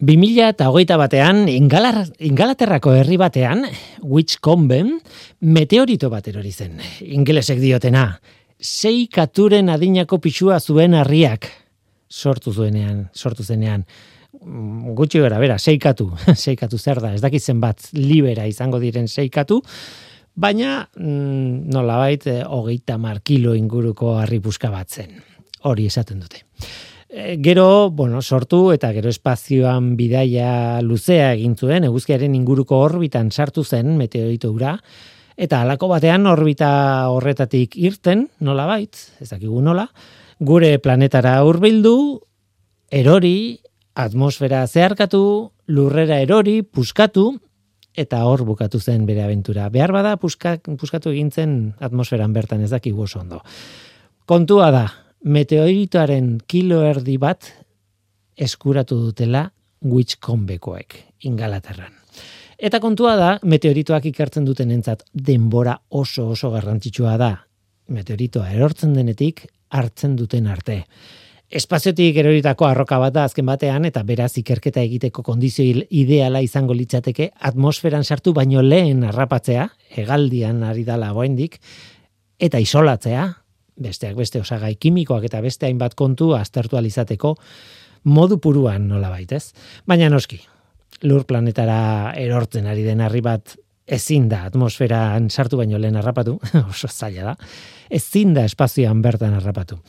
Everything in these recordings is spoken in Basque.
2000 eta hogeita batean, Ingalaterrako herri batean, Whitcomben, meteorito bat erori zen. Ingelesek diotena, sei katuren adinako pixua zuen harriak sortu zuenean, sortu zenean. Mm, gutxi gara, bera, seikatu, seikatu zer da, ez dakit zenbat libera izango diren seikatu, baina mm, nola bait, eh, hogeita markilo inguruko harri bat zen. Hori esaten dute. Eh, gero, bueno, sortu eta gero espazioan bidaia luzea egin zuen, eguzkiaren inguruko orbitan sartu zen meteorito ura, eta halako batean orbita horretatik irten, nola bait, ez dakigu nola, gure planetara hurbildu, erori, atmosfera zeharkatu, lurrera erori, puskatu, eta hor bukatu zen bere aventura. Behar bada, puska, puskatu egintzen atmosferan bertan ez dakigu oso ondo. Kontua da, meteoritoaren kilo erdi bat eskuratu dutela Witchcombekoek, ingalaterran. Eta kontua da, meteoritoak ikartzen duten entzat denbora oso oso garrantzitsua da. Meteoritoa erortzen denetik hartzen duten arte. Espaziotik eroritako arroka bat da azken batean eta beraz ikerketa egiteko kondizio ideala izango litzateke atmosferan sartu baino lehen harrapatzea, hegaldian ari dala goendik, eta isolatzea, besteak beste osagai kimikoak eta beste hainbat kontu aztertu alizateko modu puruan nola baitez. Baina noski, lur planetara erortzen ari den harri bat ezin da atmosferan sartu baino lehen harrapatu, oso zaila da, ezin da espazioan bertan harrapatu.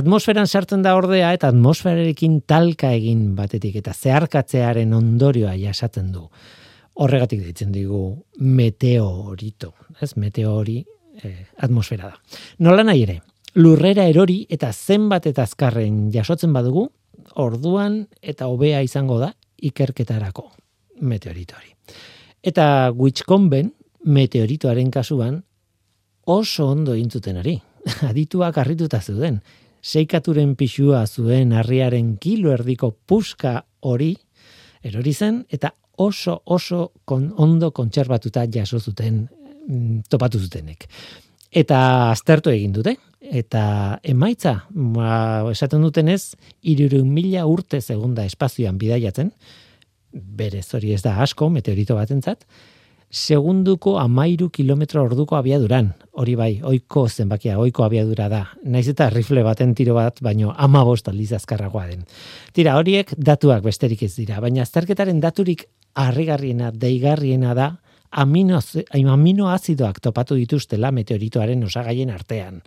Atmosferan sartzen da ordea eta atmosferarekin talka egin batetik eta zeharkatzearen ondorioa jasatzen du. Horregatik ditzen digu meteorito, ez meteori eh, atmosfera da. Nola nahi ere, lurrera erori eta zenbat eta azkarren jasotzen badugu, orduan eta hobea izango da ikerketarako meteoritori. Eta Witchcomben meteoritoaren kasuan oso ondo intzuten ari. Adituak harrituta zuden. Seikaturen pixua zuen harriaren kilo erdiko puska hori erori zen eta oso oso kon, ondo kontserbatuta jaso zuten mm, topatu zutenek. Eta aztertu egin dute, eta emaitza, ba, esaten dutenez, irurun mila urte segunda espazioan bidaiatzen, berez hori ez da asko, meteorito batentzat, segunduko amairu kilometro orduko abiaduran, hori bai, oiko zenbakia, oiko abiadura da, naiz eta rifle baten tiro bat, baino ama bost aldiz azkarragoa den. Tira, horiek datuak besterik ez dira, baina azterketaren daturik harrigarriena, deigarriena da, amino, aminoazidoak topatu dituztela meteoritoaren osagaien artean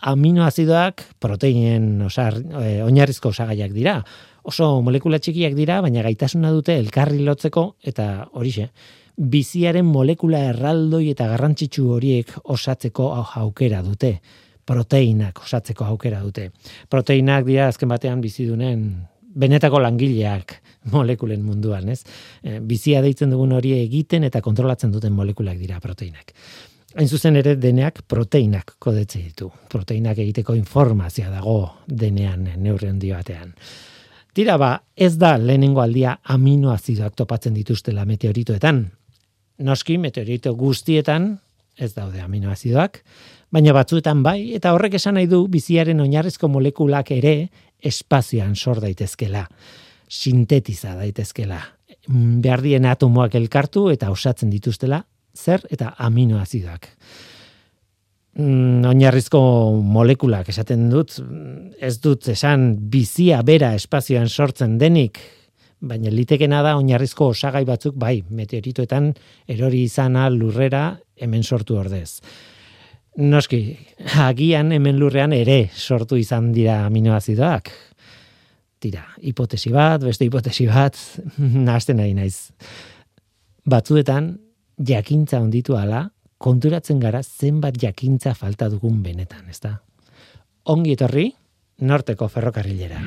aminoazidoak proteinen osar, e, oinarrizko osagaiak dira. Oso molekula txikiak dira, baina gaitasuna dute elkarri lotzeko eta horixe, biziaren molekula erraldoi eta garrantzitsu horiek osatzeko aukera dute. Proteinak osatzeko aukera dute. Proteinak dira azken batean bizidunen benetako langileak molekulen munduan, ez? E, bizia deitzen dugun hori egiten eta kontrolatzen duten molekulak dira proteinak. Hain zuzen ere deneak proteinak kodetze ditu. Proteinak egiteko informazioa dago denean neurri handi batean. Tira ba, ez da lehenengo aldia aminoazidoak topatzen dituztela meteoritoetan. Noski meteorito guztietan ez daude aminoazidoak, baina batzuetan bai eta horrek esan nahi du biziaren oinarrizko molekulak ere espazioan sor daitezkela, sintetiza daitezkela. Behar dien atomoak elkartu eta osatzen dituztela zer eta aminoazidoak. Mm, oinarrizko molekulak esaten dut, ez dut esan bizia bera espazioan sortzen denik, baina litekena da oinarrizko osagai batzuk bai, meteoritoetan erori izana lurrera hemen sortu ordez. Noski, agian hemen lurrean ere sortu izan dira aminoazidoak. Tira, hipotesi bat, beste hipotesi bat, nahazten nahi naiz. Batzuetan, jakintza onditu ala, konturatzen gara zenbat jakintza falta dugun benetan, ezta? Ongi etorri, norteko ferrokarrilera.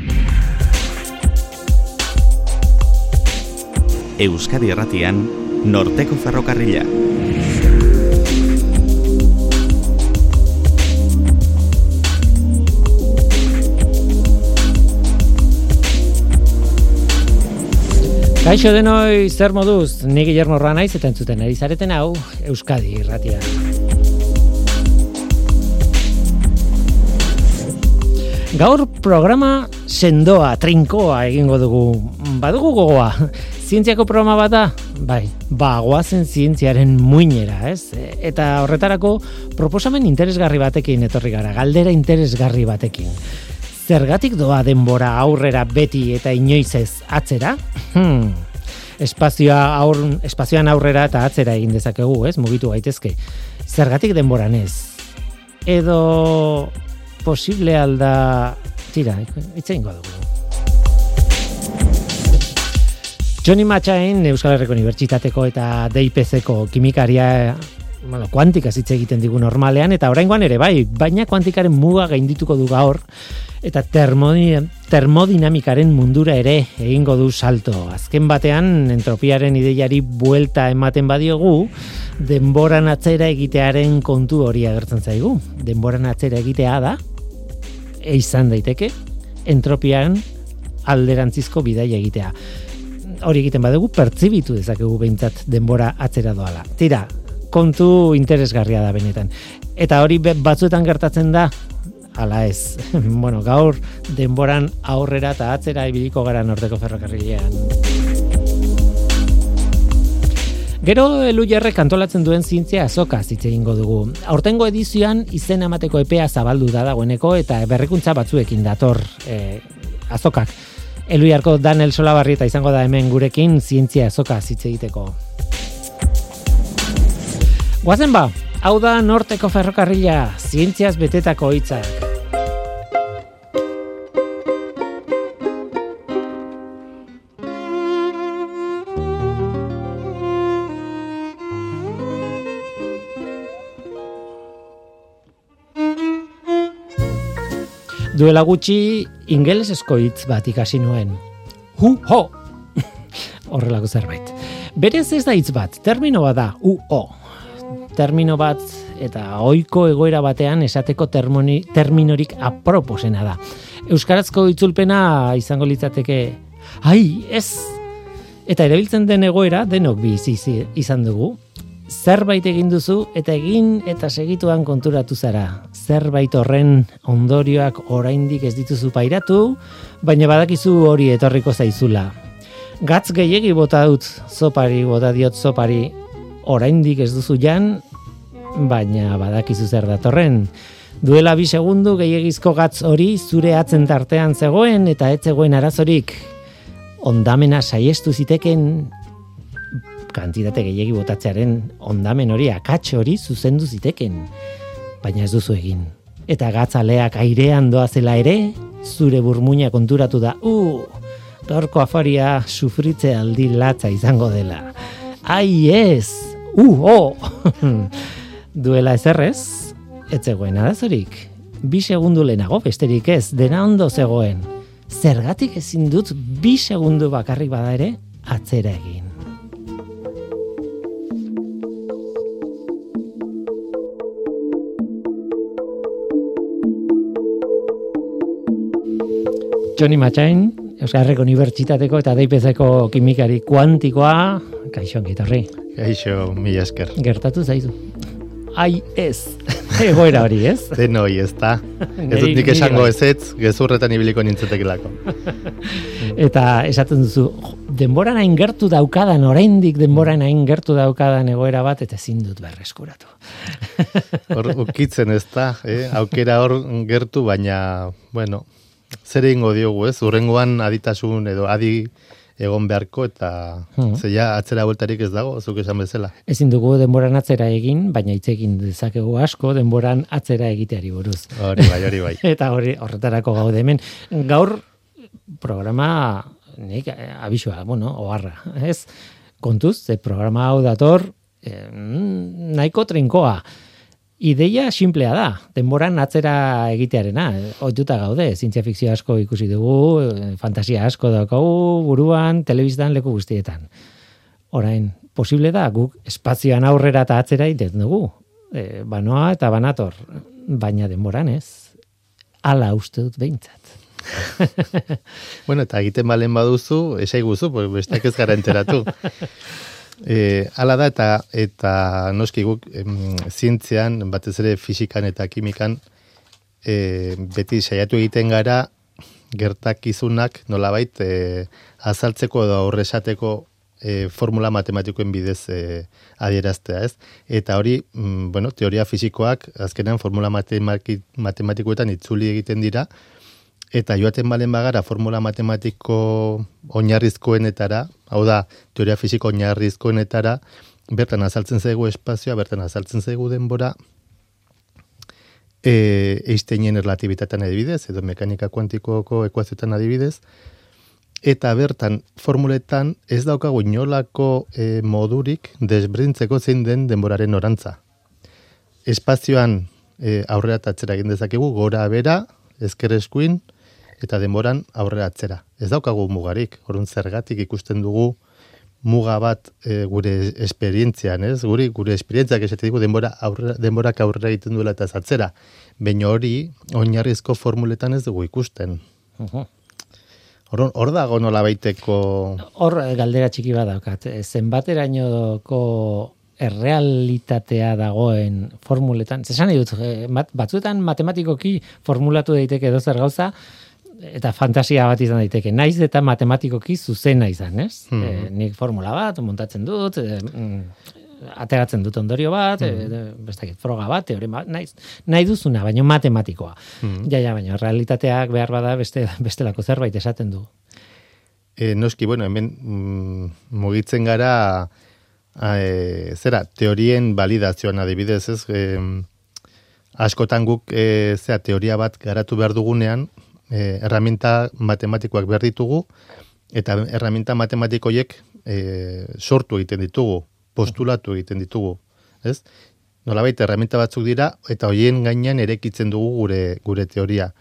Euskadi Erratian, norteko ferrokarrila. Kaixo denoi zer moduz, ni Guillermo Ranaiz eta entzuten ari zareten hau Euskadi irratia. Gaur programa sendoa, trinkoa egingo dugu. Badugu gogoa. Zientziako programa bat da? Bai, ba, goazen zientziaren muinera, ez? Eta horretarako proposamen interesgarri batekin etorri gara, galdera interesgarri batekin. Zergatik doa denbora aurrera beti eta inoiz ez atzera? Hmm. Espazioa aur, espazioan aurrera eta atzera egin dezakegu, ez? Mugitu gaitezke. Zergatik denboran ez? Edo posible alda tira, itzein dugu. Johnny Matchain Euskal Herriko Unibertsitateko eta DIPC-ko kimikaria bueno, kuantika zitze egiten digu normalean eta oraingoan ere bai, baina kuantikaren muga gaindituko du gaur eta termodinamikaren mundura ere egingo du salto. Azken batean entropiaren ideiari buelta ematen badiogu, denboran atzera egitearen kontu hori agertzen zaigu. Denboran atzera egitea da, izan daiteke entropian alderantzizko bidaia egitea. Hori egiten badugu pertsibitu dezakegu behintzat denbora atzera doala. Tira, kontu interesgarria da benetan. Eta hori batzuetan gertatzen da ala ez. bueno, gaur denboran aurrera eta atzera ibiliko gara norteko ferrokarrilean. Gero elu jarrek antolatzen duen zientzia azoka zitze egingo dugu. Aurtengo edizioan izen emateko epea zabaldu da dagoeneko eta berrikuntza batzuekin dator e, azokak. Elu jarko Daniel Solabarri eta izango da hemen gurekin zientzia azoka zitze egiteko. Guazen ba, hau da norteko ferrokarrila, zientziaz betetako hitzak. Duela gutxi ingelesesko hitz bat ikasi nuen. Hu ho. Horrelako zerbait. Berez ez da hitz bat, termino bat da, u o. Termino bat eta ohiko egoera batean esateko termoni, terminorik aproposena da. Euskarazko itzulpena izango litzateke, ai, ez! Eta erabiltzen den egoera denok bizi izan dugu zerbait egin duzu eta egin eta segituan konturatu zara. Zerbait horren ondorioak oraindik ez dituzu pairatu, baina badakizu hori etorriko zaizula. Gatz gehiegi bota dut zopari, bota diot zopari, oraindik ez duzu jan, baina badakizu zer datorren. Duela bi segundu gehiagizko gatz hori zure atzen tartean zegoen eta ez zegoen arazorik. Ondamena saiestu ziteken kantitate gehiegi botatzearen ondamen hori akats hori zuzendu ziteken. Baina ez duzu egin. Eta gatzaleak airean doazela ere, zure burmuina konturatu da, u, uh, dorko afaria sufritze aldi latza izango dela. Ai ez, u, uh, oh! Duela ezerrez, ez zegoen arazorik. Bi segundu lehenago besterik ez, dena ondo zegoen. Zergatik ezin dut bi segundu bakarrik bada ere, atzera egin. Johnny Matchain, Euskal Herriko Unibertsitateko eta Deipezeko kimikari kuantikoa, kaixo ongitorri. Kaixo, mi esker. Gertatu zaizu. Ai, ez. Egoera hori, ez? Den hori, ez da. Ez dut nik esango bai. ez ez, gezurretan ibiliko nintzetekilako. eta esaten duzu, denboran hain gertu daukadan, oraindik denboran hain gertu daukadan egoera bat, eta ezin dut berreskuratu. hor, ukitzen ez da, eh? aukera hor gertu, baina, bueno, zer egingo diogu, ez? Urrengoan aditasun edo adi egon beharko eta hmm. zeia atzera bueltarik ez dago, zuk esan bezala. Ezin dugu denboran atzera egin, baina hitz egin dezakegu asko denboran atzera egiteari buruz. Hori bai, hori bai. eta hori horretarako gaude hemen. Gaur programa nik eh, abisua, bueno, oharra, ez? Kontuz, ze programa hau dator eh, nahiko trinkoa. Ideia simplea da, denboran atzera egitearena, ohituta gaude, zientzia fikzio asko ikusi dugu, eh, fantasia asko daukagu, buruan, telebiztan, leku guztietan. Orain, posible da, guk espazioan aurrera eta atzera egiten dugu, e, banoa eta banator, baina denboran ez, ala uste dut behintzat. bueno, eta egiten balen baduzu, esai guzu, bestak ez gara enteratu. E, ala da eta eta noski guk em, zientzean batez ere fisikan eta kimikan e, beti saiatu egiten gara gertakizunak nolabait e, azaltzeko edo aurresateko e, formula matematikoen bidez e, adieraztea, ez? Eta hori, mm, bueno, teoria fisikoak azkenean formula matematikoetan itzuli egiten dira, eta joaten balen bagara formula matematiko oinarrizkoenetara, hau da, teoria fisiko oinarrizkoenetara, bertan azaltzen zaigu espazioa, bertan azaltzen zaigu denbora, e, Einsteinen erlatibitatean adibidez, edo mekanika kuantikoko ekuazioetan adibidez, eta bertan formuletan ez daukagu inolako e, modurik desbrintzeko zein den denboraren orantza. Espazioan e, aurrera atzera egin dezakegu, gora bera, ezker eskuin, eta denboran aurrera. Ez daukagu mugarik, orun zergatik ikusten dugu muga bat e, gure esperientzian, ez? Guri gure esperientziak esate digu denbora aurrera denborak aurrera egiten duela eta atzera. Baina hori oinarrizko formuletan ez dugu ikusten. Uh Hor dago nola baiteko... Hor eh, galdera txiki bat daukat. Eh, zenbaterainoko errealitatea dagoen formuletan. Zesan dut, eh, batzuetan matematikoki formulatu daiteke edo zer gauza, eta fantasia bat izan daiteke. Naiz eta matematikoki zuzena izan, ez? Hmm. nik formula bat, montatzen dut, mm, ateratzen dut ondorio bat, mm. e, froga bat, teorema, nahi, nahi duzuna, baina matematikoa. Mm. Ja, ja, baina realitateak behar bada beste, bestelako zerbait esaten du. E, noski, bueno, hemen mm, mugitzen gara e, zera, teorien validazioan adibidez, ez? E, askotan guk e, zera, teoria bat garatu behar dugunean, e, erraminta matematikoak behar ditugu, eta erraminta matematikoiek e, sortu egiten ditugu postulatu egiten ditugu, ez? Nolabait herramienta batzuk dira eta hoien gainean erekitzen dugu gure gure teoria.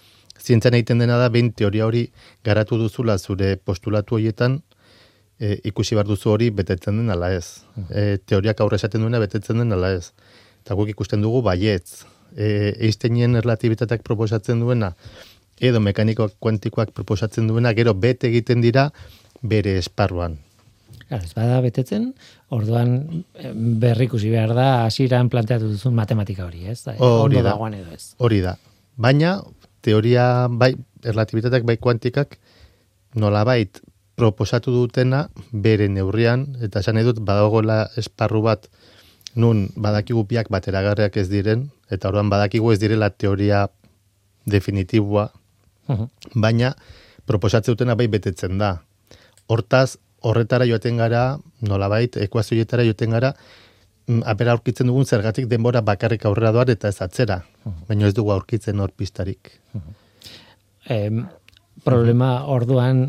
Zientzian egiten dena da behin teoria hori garatu duzula zure postulatu horietan e, ikusi bar duzu hori betetzen den ala ez. E, teoriak aurre esaten duena betetzen den ala ez. Eta guk ikusten dugu baietz. E, Einsteinen erlatibitateak proposatzen duena edo mekanikoak kuantikoak proposatzen duena gero bete egiten dira bere esparruan. Claro, ez bada betetzen, orduan berrikusi behar da hasieran planteatu duzun matematika hori, ez? Hori da, edo ez. Hori da. Baina, teoria, bai, erlatibitateak, bai, kuantikak, nolabait proposatu dutena bere neurrian, eta esan edut, badagoela esparru bat, nun badakigu biak bateragarriak ez diren, eta orduan badakigu ez direla teoria definitibua, baina proposatze dutena bai betetzen da. Hortaz, horretara joaten gara, nolabait, ekuazioetara joaten gara, mm, apera aurkitzen dugun zergatik denbora bakarrik aurrera doar eta ez atzera. Baina ez dugu aurkitzen hor pistarik. Problema orduan,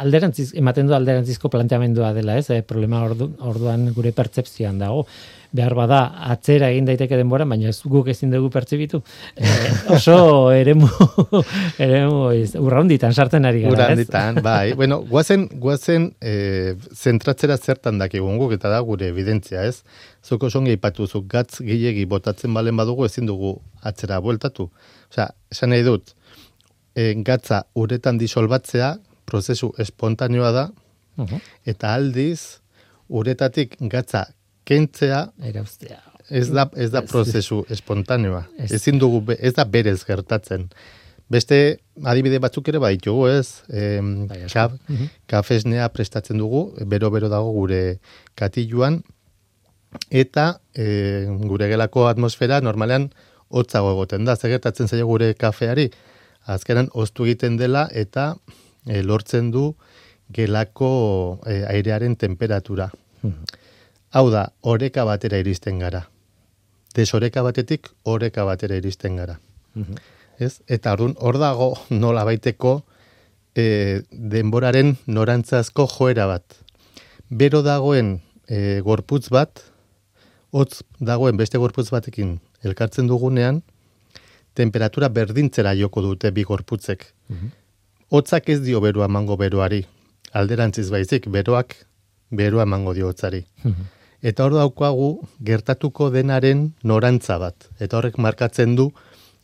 alderantziz, ematen du alderantzizko planteamendua dela, ez? Eh, problema orduan gure pertsepzioan dago behar bada atzera egin daiteke denbora, baina ez guk ezin dugu pertsibitu. E, oso eremu, eremu urraunditan sartzen ari gara, Urraunditan, bai. bueno, guazen, guazen e, zentratzera zertan dakigun guk, eta da gure evidentzia, ez? Zuko songi ipatu gatz gilegi botatzen balen badugu ezin dugu atzera bueltatu. Osea, esan nahi dut, e, gatza uretan disolbatzea, prozesu espontaneoa da, eta aldiz, uretatik gatza kentzea erauztea. Ez da, ez da prozesu espontaneoa. Ez. Ezin dugu, ez da berez gertatzen. Beste adibide batzuk ere baditugu, ez? E, kaf, kafesnea prestatzen dugu, bero-bero dago gure katiluan, eta e, gure gelako atmosfera normalean hotzago egoten da. Zegertatzen zaio gure kafeari, azkenan oztu egiten dela eta e, lortzen du gelako e, airearen temperatura. Mhm. Hau da, oreka batera iristen gara. Desoreka batetik oreka batera iristen gara. Mhm. Ez? Eta orduan, hor dago nola baiteko e, denboraren norantzazko joera bat. Bero dagoen e, gorputz bat, hotz dagoen beste gorputz batekin elkartzen dugunean, temperatura berdintzera joko dute bi gorputzek. Hotzak ez dio beroa mango beroari. Alderantziz baizik, beroak beroa mango dio hotzari. Eta hor daukagu gertatuko denaren norantza bat. Eta horrek markatzen du,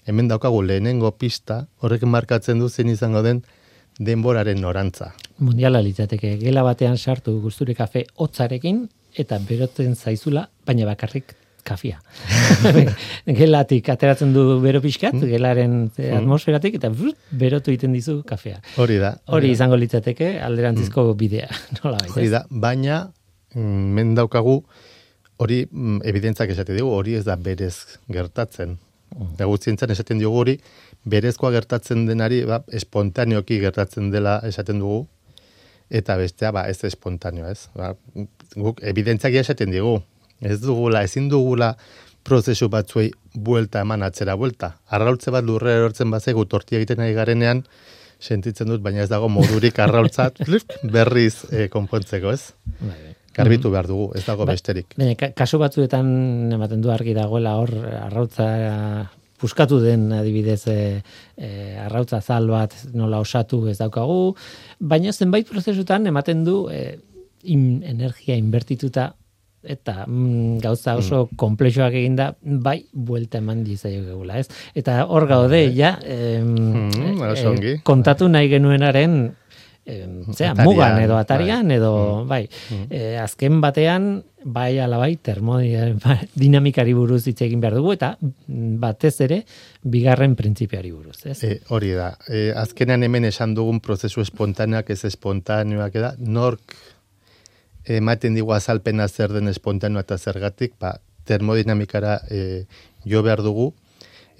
hemen daukagu lehenengo pista, horrek markatzen du zen izango den denboraren norantza. Mundiala litzateke, gela batean sartu guzture kafe hotzarekin eta berotzen zaizula, baina bakarrik kafia. Gelatik ateratzen du bero pixkat, Mm. gelaren Mm. atmosferatik, eta brut, berotu egiten dizu kafea. Hori da. Hori izango litzateke alderantzizko bidea, nola Mm. Hori da, baina mm, men daukagu hori mm, evidentzak esate dugu, hori ez da berez gertatzen. Da gutzientzan esaten diogu hori, berezkoa gertatzen denari, ba, espontaneoki gertatzen dela esaten dugu, eta bestea, ba, ez espontaneo, ez? Ba, guk evidentzak esaten digu, ez dugula, ezin dugula prozesu batzuei buelta eman atzera buelta. Arraultze bat lurre erortzen bazegu tortia egiten ari garenean, sentitzen dut, baina ez dago modurik arraultzat berriz eh, konpontzeko, ez? Bai, bai. Garbitu behar dugu, ez dago Ba- besterik. Baina, ka- kasu batzuetan ematen du argi dagoela hor arrautza puskatu den adibidez e, e, arrautza zal bat nola osatu ez daukagu, baina zenbait prozesutan ematen du e, in, energia inbertituta eta mm, gauza oso komplexoak eginda bai buelta eman dizaiogula, ez? Eta hor gaude ja em, Mm, eh, ongi. kontatu nahi genuenaren em, zera, Atarian, mugan edo atarian bai. edo bai, eh, azken batean bai ala bai termodinamikari buruz hitz egin behar dugu eta mm, batez ere bigarren printzipioari buruz, ez? E, hori da. E, azkenean hemen esan dugun prozesu espontaneak ez espontaneoak da, nork ematen digu azalpena zer den espontaneoa eta zergatik, ba, termodinamikara e, jo behar dugu,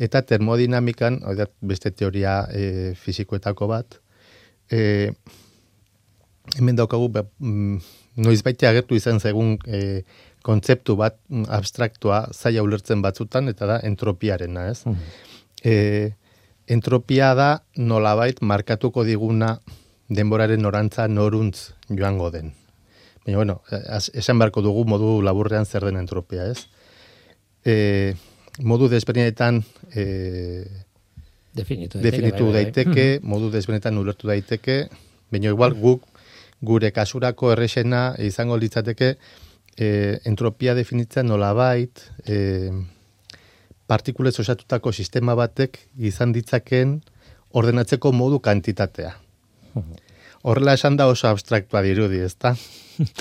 eta termodinamikan, da, beste teoria e, fizikoetako bat, e, hemen daukagu, ba, mm, noiz baite agertu izan zegun e, kontzeptu bat mm, abstraktua zaila ulertzen batzutan, eta da entropiarena, ez? e, entropia da nolabait markatuko diguna denboraren norantza noruntz joango den. Baina, bueno, esan beharko dugu modu laburrean zer den entropia, ez? E, modu desberdinetan e, Definitu daiteke. definitu bai, bai, bai. daiteke, modu desberdinetan ulertu daiteke, baina igual guk gure kasurako errexena izango litzateke e, entropia definitzen nolabait e, partikulez osatutako sistema batek izan ditzakeen ordenatzeko modu kantitatea. Horrela esan da oso abstraktua dirudi, ezta?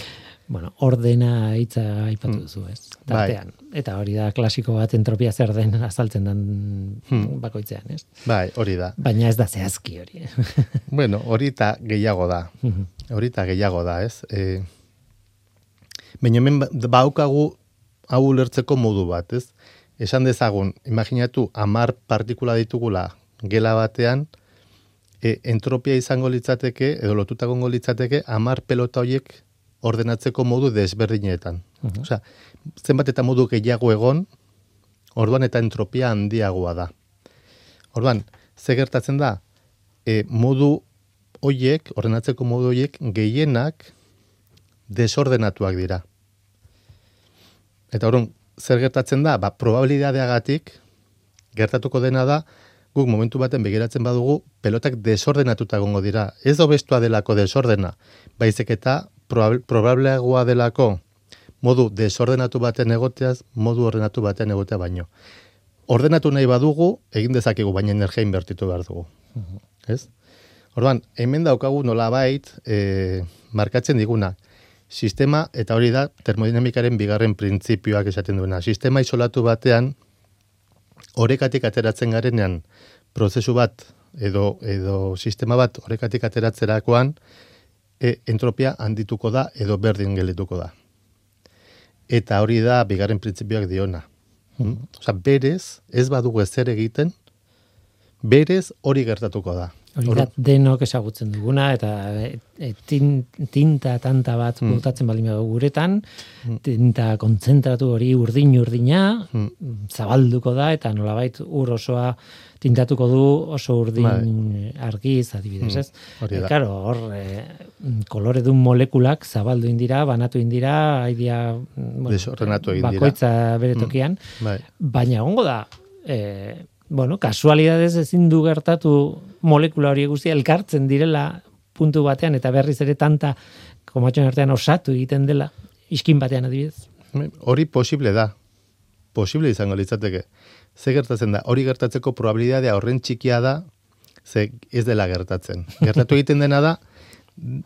Bueno, ordena hitza aipatu Mm. duzu, ez? Bai. Tartean. Eta hori da klasiko bat entropia zer den azaltzen den Hmm. bakoitzean, ez? Bai, hori da. Baina ez da zehazki hori. Bueno, hori eta gehiago da. Hori eta gehiago da, ez? E, Baina hemen ba- baukagu hau ulertzeko modu bat, ez? Esan dezagun, imaginatu, amar partikula ditugula gela batean, e, entropia izango litzateke, edo lotutagongo litzateke, amar pelota horiek ordenatzeko modu desberdinetan. Osea, zenbat eta modu gehiago egon, orduan eta entropia handiagoa da. Orduan, ze gertatzen da, e, modu hoiek, ordenatzeko modu hoiek, gehienak desordenatuak dira. Eta orduan, zer gertatzen da? Ba, probabilidadeagatik gertatuko dena da, guk momentu baten begiratzen badugu, pelotak desordenatuta egongo dira. Ez obestua delako desordena, baizik eta probableagoa delako modu desordenatu baten egoteaz, modu ordenatu baten egotea baino. Ordenatu nahi badugu, egin dezakegu, baina energia inbertitu behar dugu. Ez? Orduan, hemen daukagu nolabait e, markatzen diguna. Sistema, eta hori da termodinamikaren bigarren printzipioak esaten duena. Sistema isolatu batean, orekatik ateratzen garenean, prozesu bat, edo, edo sistema bat orekatik ateratzerakoan, e, entropia handituko da, edo berdin gelituko da. Eta hori da bigarren printzipioak diona. Mm? Osa, berez, ez badugu ezer egiten, berez hori gertatuko da. Hori da denok ezagutzen duguna eta e, e, tin, tinta tanta bat Hmm. botatzen badu guretan, tinta kontzentratu hori urdin urdina Hmm. zabalduko da eta nolabait ur osoa tintatuko du oso urdin argiz adibidez, Hmm, ez? hori E, da. claro, hor e, kolore dun molekulak zabaldu indira, banatu indira, haidia bueno, bakoitza bere tokian, Bai. baina egongo da e, bueno, kasualidadez ezin du gertatu molekula hori guztia elkartzen direla puntu batean eta berriz ere tanta komatxon artean osatu egiten dela iskin batean adibidez. Hori posible da. Posible izango litzateke. Ze gertatzen da? Hori gertatzeko probabilidadea horren txikia da, ze ez dela gertatzen. Gertatu egiten dena da,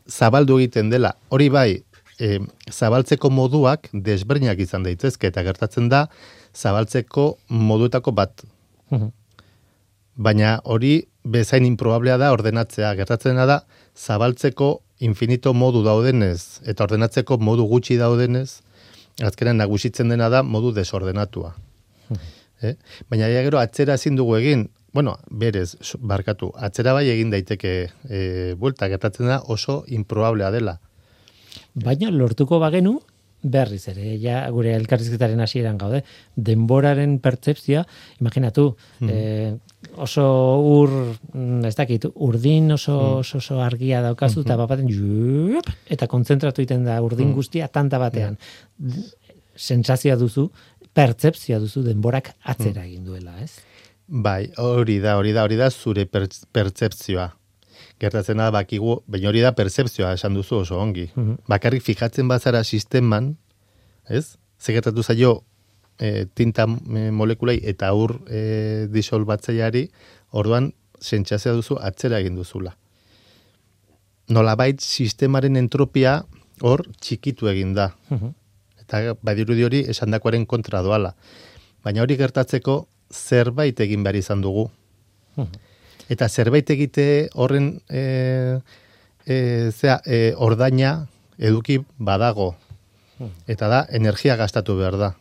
zabaldu egiten dela. Hori bai, e, zabaltzeko moduak desberdinak izan daitezke eta gertatzen da zabaltzeko moduetako bat. Mhm. Baina hori bezain improbablea da ordenatzea. Gertatzen da zabaltzeko infinito modu daudenez eta ordenatzeko modu gutxi daudenez, azkenan nagusitzen dena da modu desordenatua. Eh? Baina ja gero atzera ezin dugu egin, bueno, berez, barkatu, atzera bai egin daiteke e, buelta, gertatzen da oso improbablea dela. Baina lortuko bagenu, berriz ere, ja gure elkarrizketaren hasieran gaude, denboraren pertzepzioa, imaginatu, eh, oso ur, mm, ez dakit, urdin oso, oso, oso argia daukazu, eta bapaten, jup, eta kontzentratu egiten da urdin guztia tanta batean. Sentsazioa duzu, pertzepzioa duzu denborak atzera egin duela, ez? Bai, hori da, hori da, hori da zure pertzepzioa. Gertatzen da bakigu, baina hori da pertzepzioa esan duzu oso ongi. Bakarrik fijatzen bazara sisteman, ez? Ze gertatu zaio e, tinta e, molekulei eta ur e, disolbatzaileari, orduan sentsazioa duzu atzera egin duzula. Nolabait sistemaren entropia hor txikitu egin da. Eta badirudi hori esandakoaren kontra doala. Baina hori gertatzeko zerbait egin behar izan dugu. Eta zerbait egite horren e, e, zera, e, ordaina eduki badago. Eta da, energia gastatu behar da.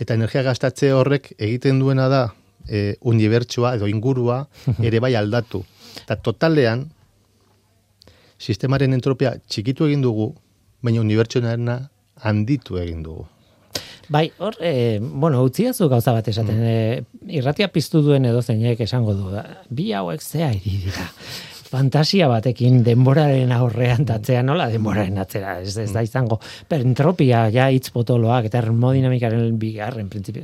Eta energia gastatze horrek egiten duena da e, unibertsua edo ingurua ere bai aldatu. Eta totalean, sistemaren entropia txikitu egin dugu, baina unibertsuarena handitu egin dugu. Bai, hor, e, bueno, utziazu gauza bat esaten, e, irratia piztu duen edo zeinek esango du, bi hauek zea iri dira. Fantasia batekin denboraren aurrean tatzea nola denboraren atzera, ez, ez da izango. Per entropia, ja hitz potoloak eta termodinamikaren bigarren printzipio.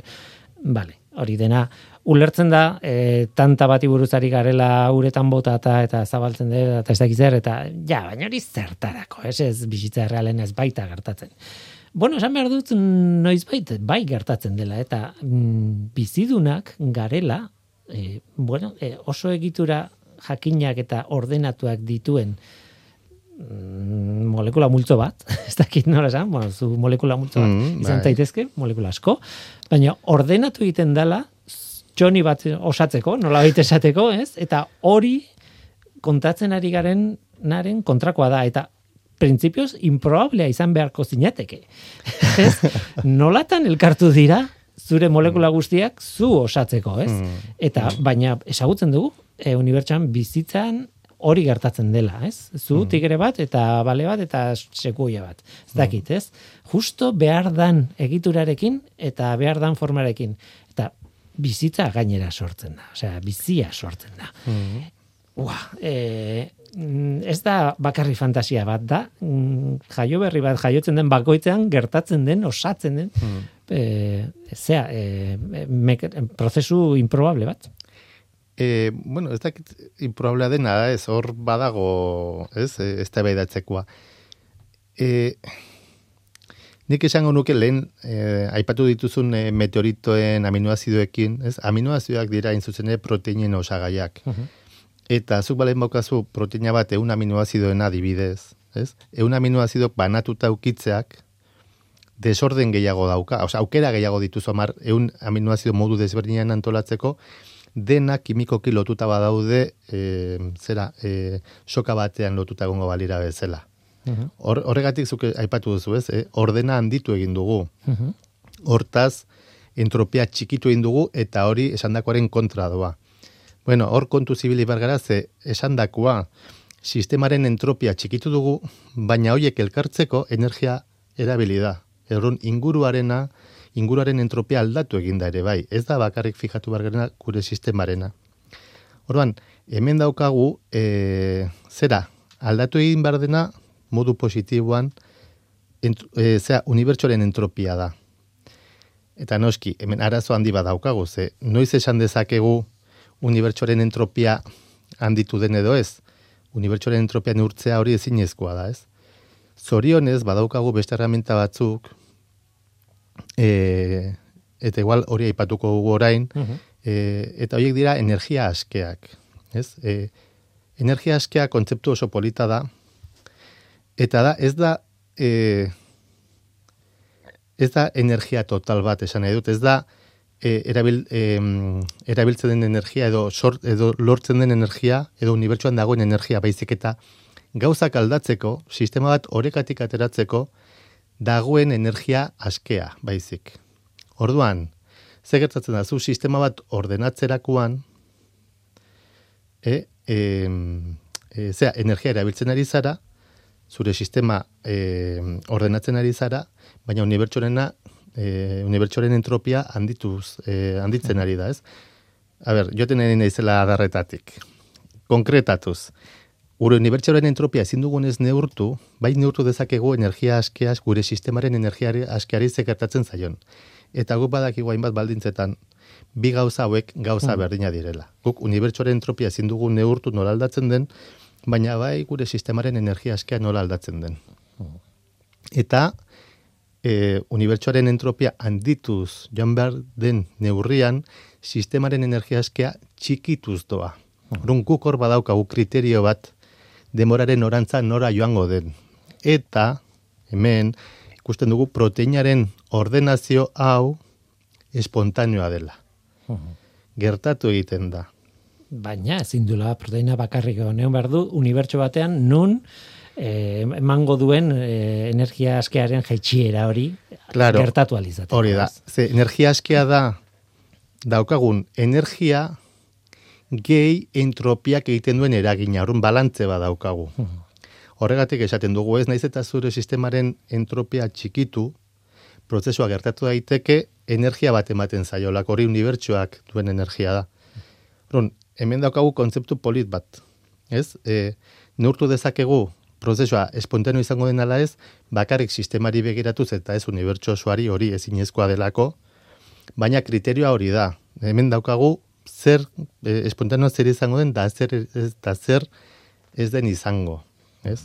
Vale, hori dena, ulertzen da, e, tanta bati buruzari garela uretan botata eta zabaltzen dela eta ez dakiz eta ja, baina hori zertarako, ez, ez bizitza errealen ez baita gertatzen. Bueno, esan behar dut noizbait bai gertatzen dela eta mm, bizidunak garela e, bueno, e, oso egitura jakinak eta ordenatuak dituen mm, molekula multzo bat, ez dakit nola esan, bueno, zu molekula multzo bat Mm, izan bai. zaitezke, molekula asko, baina ordenatu egiten dela txoni bat osatzeko, nola baita esateko, ez? Eta hori kontatzen ari garen naren kontrakoa da, eta printzipioz improbablea izan beharko zinateke. ez? Nolatan elkartu dira zure molekula guztiak zu osatzeko, ez? Eta baina ezagutzen dugu e, unibertsan bizitzan hori gertatzen dela, ez? Zu tigre bat eta bale bat eta sekuia bat. Ez dakit, ez? Justo behar dan egiturarekin eta behar dan formarekin. Eta bizitza gainera sortzen da. Osea, bizia sortzen da. Ua, e, mm, ez da bakarri fantasia bat da, mm, jaio berri bat jaiotzen den bakoitzean gertatzen den, osatzen den, e, zea, e, mek- prozesu improbable bat. E, bueno, ez dakit improbablea dena, ez hor badago, ez, ez da baidatzekoa. E, nik esango nuke lehen, e, aipatu dituzun e, meteoritoen aminoazidoekin, ez, aminoazidoak dira inzuzen ere proteinen osagaiak. Eta zuk balen baukazu proteina bat eun aminoazidoen adibidez, ez? Eun aminoazidok banatuta ukitzeak desorden gehiago dauka, osea, aukera gehiago dituzu amar eun aminoazido modu desberdinean antolatzeko, dena kimikoki lotuta badaude, e, zera, e, soka batean lotuta egongo balira bezala. Hor, horregatik zuk aipatu duzu, ez? E, ordena handitu egin dugu. Hortaz, entropia txikitu egin dugu eta hori esandakoaren kontra doa. Bueno, hor kontu zibili bargara ze esandakoa sistemaren entropia txikitu dugu, baina hoiek elkartzeko energia erabili da. Errun inguruarena, inguruaren entropia aldatu egin da ere bai. Ez da bakarrik fijatu bargarena gure sistemarena. Orduan, hemen daukagu, e, zera, aldatu egin behar dena modu positiboan, ent, e, zera, unibertsoren entropia da. Eta noski, hemen arazo handi bat daukagu, ze noiz esan dezakegu unibertsoren entropia handitu den edo ez? Unibertsoren entropia neurtzea hori ezinezkoa da, ez? Zorionez, badaukagu beste herramienta batzuk, e, eta igual hori aipatuko dugu orain, e, eta horiek dira energia askeak, ez? E, energia askea kontzeptu oso polita da, eta da, ez da e, ez da energia total bat esan nahi dut, ez da e, erabil, e, erabiltzen den energia edo, sort, edo lortzen den energia edo unibertsuan dagoen energia baizik eta gauzak aldatzeko, sistema bat orekatik ateratzeko, dagoen energia askea baizik. Orduan, ze gertatzen da, zu sistema bat ordenatzerakoan, e, e, e, zera, energia erabiltzen ari zara, zure sistema e, ordenatzen ari zara, baina unibertsorena, e, unibertsoren entropia handituz, e, handitzen ari da, ez? A ber, joten nahi naizela adarretatik. Konkretatuz, gure unibertsoren entropia ezin dugunez neurtu, bai neurtu dezakegu energia askeaz gure sistemaren energia askeari zekertatzen zaion. Eta guk badakigu hainbat baldintzetan, bi gauza hauek gauza mm. berdina direla. Guk unibertsoren entropia ezin dugu neurtu nola aldatzen den, baina bai gure sistemaren energia askea nola aldatzen den. Eta e, unibertsuaren entropia handituz joan behar den neurrian, sistemaren energia askea txikituz doa. Horun guk hor badaukagu kriterio bat demoraren orantza nora joango den. Eta, hemen, ikusten dugu proteinaren ordenazio hau espontaneoa dela. Gertatu egiten da baina ezin dula proteina bakarrik honean behar du, unibertso batean nun eh, emango duen eh, energia askearen jaitxiera hori claro, gertatu alizatzen. Hori da, ze energia askea da daukagun energia gehi entropiak egiten duen eragina, horren balantze bat daukagu. Horregatik esaten dugu ez, naiz eta zure sistemaren entropia txikitu, prozesua gertatu daiteke energia bat ematen zaiolak, hori unibertsuak duen energia da. Ron, hemen daukagu kontzeptu polit bat. Ez? E, neurtu dezakegu prozesua espontano izango den ala ez, bakarrik sistemari begiratuz eta ez unibertso osoari hori ezinezkoa delako, baina kriterioa hori da. Hemen daukagu zer e, espontano zer izango den da zer ez, da zer ez den izango. Ez?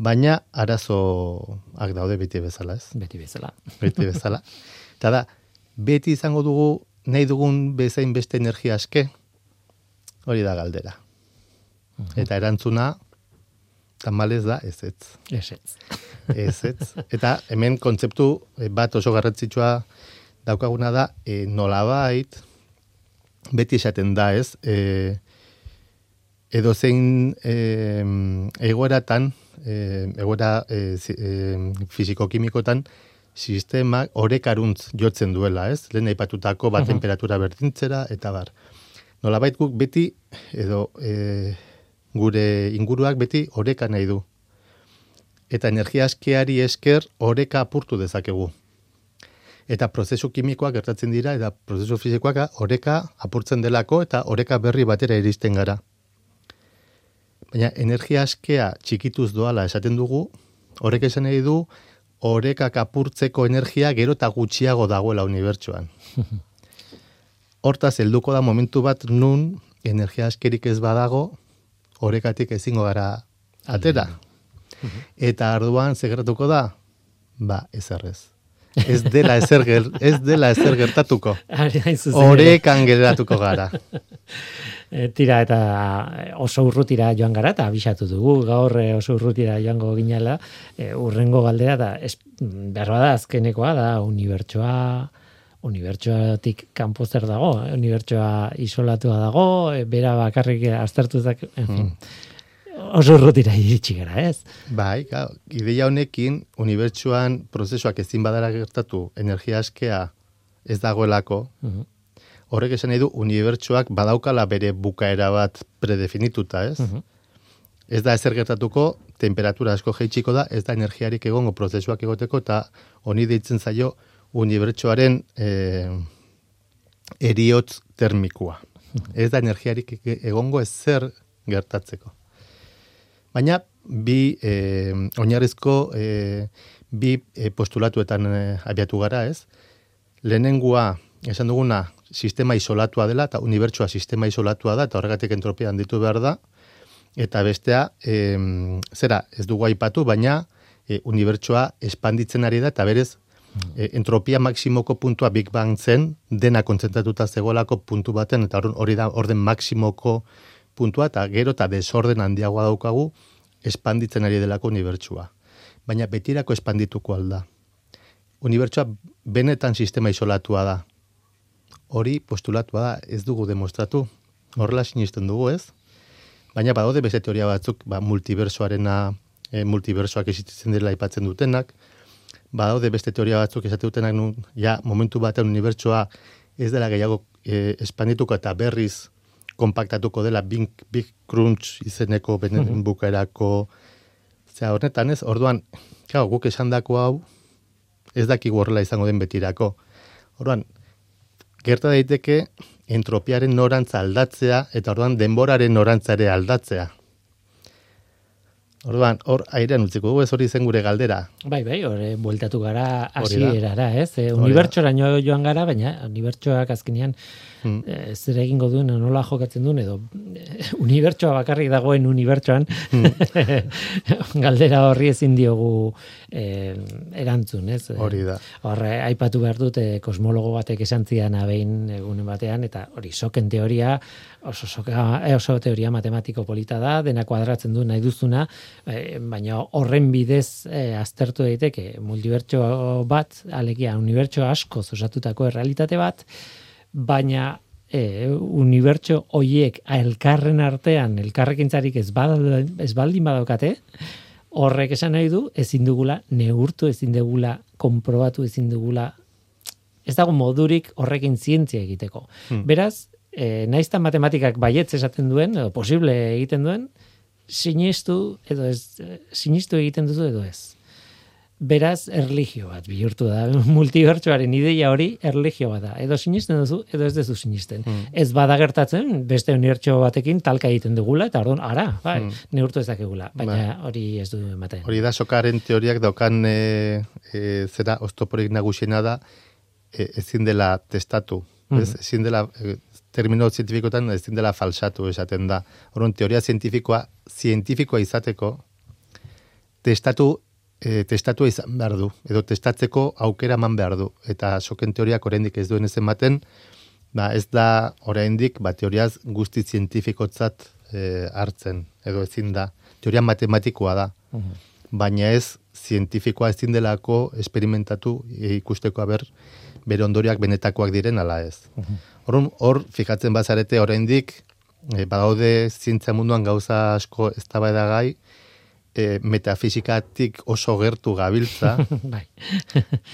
Baina arazoak daude beti bezala, ez? Beti bezala. Beti bezala. Eta da, beti izango dugu nahi dugun bezain beste energia aske, Hori da galdera. Eta erantzuna, tamalez da, ez ez. Ez ez. Ez ez. Eta hemen kontzeptu eh, bat oso garrantzitsua daukaguna da, e, nolabait, beti esaten da, ez, e, edo zein e, egoeratan, e, egoera e, e, fiziko-kimikotan, sistema orekaruntz jotzen duela, ez? Lehen aipatutako bat temperatura berdintzera, eta bar nolabait guk beti edo e, gure inguruak beti oreka nahi du. Eta energia askeari esker oreka apurtu dezakegu. Eta prozesu kimikoak gertatzen dira eta prozesu fizikoak oreka apurtzen delako eta oreka berri batera iristen gara. Baina energia askea txikituz doala esaten dugu, horrek esan nahi du, orekak apurtzeko energia gero eta gutxiago dagoela unibertsuan. hortaz helduko da momentu bat nun energia askerik ez badago orekatik ezingo gara atera. Eta arduan segratuko da? Ba, ezerrez. Ez dela ezer, ez dela ezer gertatuko. Orekan geratuko gara. E, tira eta oso urrutira joan gara eta abisatu dugu gaur e, oso urrutira joango ginela e, urrengo galdera da es, behar bada azkenekoa da unibertsoa unibertsoatik kanpo zer dago, unibertsoa isolatua dago, e, bera bakarrik aztertuzak, en fin. Hmm. Oso rutira iritsi gara, ez? Bai, ga, ideia honekin, unibertsuan prozesuak ezin badara gertatu, energia askea ez dagoelako, uh horrek esan nahi du, unibertsuak badaukala bere bukaera bat predefinituta, ez? Ez da ezer gertatuko, temperatura asko jeitsiko da, ez da energiarik egongo prozesuak egoteko, eta honi deitzen zaio, unibertsoaren e, eriotz termikoa. Ez da energiarik egongo ez zer gertatzeko. Baina bi e, oinarrizko e, bi postulatuetan e, abiatu gara, ez? Lehenengua, esan duguna, sistema isolatua dela, eta unibertsua sistema isolatua da, eta horregatik entropia handitu behar da, eta bestea, e, zera, ez dugu aipatu, baina e, unibertsua espanditzen ari da, eta berez, e, entropia maksimoko puntua Big Bang zen, dena kontzentratuta zegoelako puntu baten, eta hori da orden maksimoko puntua, eta gero eta desorden handiagoa daukagu, espanditzen ari delako unibertsua. baina betirako espandituko alda. Unibertsoa benetan sistema isolatua da. Hori postulatua da, ez dugu demostratu. Horrela sinisten dugu, ez? Baina badaude beste teoria batzuk, ba, multiversoarena, e, multiversoak existitzen dela aipatzen dutenak, badaude beste teoria batzuk esate dutenak nun, ja, momentu batean unibertsoa ez dela gehiago e, espandituko eta berriz konpaktatuko dela Big, Big Crunch izeneko benen mm -hmm. bukaerako zera hornetan ez, orduan, kao, guk esan dako hau, ez daki horrela izango den betirako. Orduan, gerta daiteke entropiaren norantza aldatzea eta orduan denboraren norantzare aldatzea. Orduan, hor airean utziko dugu ez hori zen gure galdera. Bai, bai, hor bueltatu gara hasierara, ez? E, unibertsoraino joan gara, baina unibertsoak azkenean hmm. e, zer egingo duen nola jokatzen duen edo e, unibertsoa bakarrik dagoen unibertsoan hmm. galdera horri ezin diogu e, erantzun, ez? Hori da. Horre, aipatu behar dut kosmologo batek esan zian abein egunen batean, eta hori soken teoria oso, soka, oso teoria matematiko polita da, dena kuadratzen du nahi duzuna, e, baina horren bidez e, aztertu daiteke multibertso bat, alegia unibertso asko osatutako errealitate bat, baina e, unibertso hoiek elkarren artean, elkarrekintzarik ez, ez baldin badaukate, horrek esan nahi du, ezin dugula neurtu, ezin dugula konprobatu, ezin dugula ez dago modurik horrekin zientzia egiteko. Hmm. Beraz, e, naizta matematikak baietz esaten duen, edo posible egiten duen, sinistu edo ez, sinistu egiten duzu edo ez. Beraz, erligio bat bihurtu da. Multibertsuaren ideia hori erligio bat da. Edo sinisten duzu, edo ez duzu sinisten. Hmm. Ez bada gertatzen, beste unibertsio batekin talka egiten dugula, eta orduan, ara, bai, hmm. neurtu ez dakegula. Baina bai. hori ez du ematen. Hori da, sokaren teoriak daukan e, e, zera, oztoporik nagusiena da, e, ezin dela testatu. Hmm. Ez, ezin dela, e, termino zientifikotan ez dela falsatu esaten da. Horren, teoria zientifikoa, zientifikoa izateko, testatu, e, testatu izan behar du, edo testatzeko aukera man behar du. Eta soken teoriak oraindik ez duen ezen baten, ba, ez da oraindik ba, teoriaz guzti zientifikotzat e, hartzen, edo ezin da. Teoria matematikoa da. Mhm. Baina ez, zientifikoa ezin delako esperimentatu e, ikusteko haber, bere ondoriak benetakoak diren ala ez. Mhm. Hor, hor fijatzen bazarete oraindik e, badaude zientzia munduan gauza asko eztabaidagai e, metafisikatik oso gertu gabiltza. bai.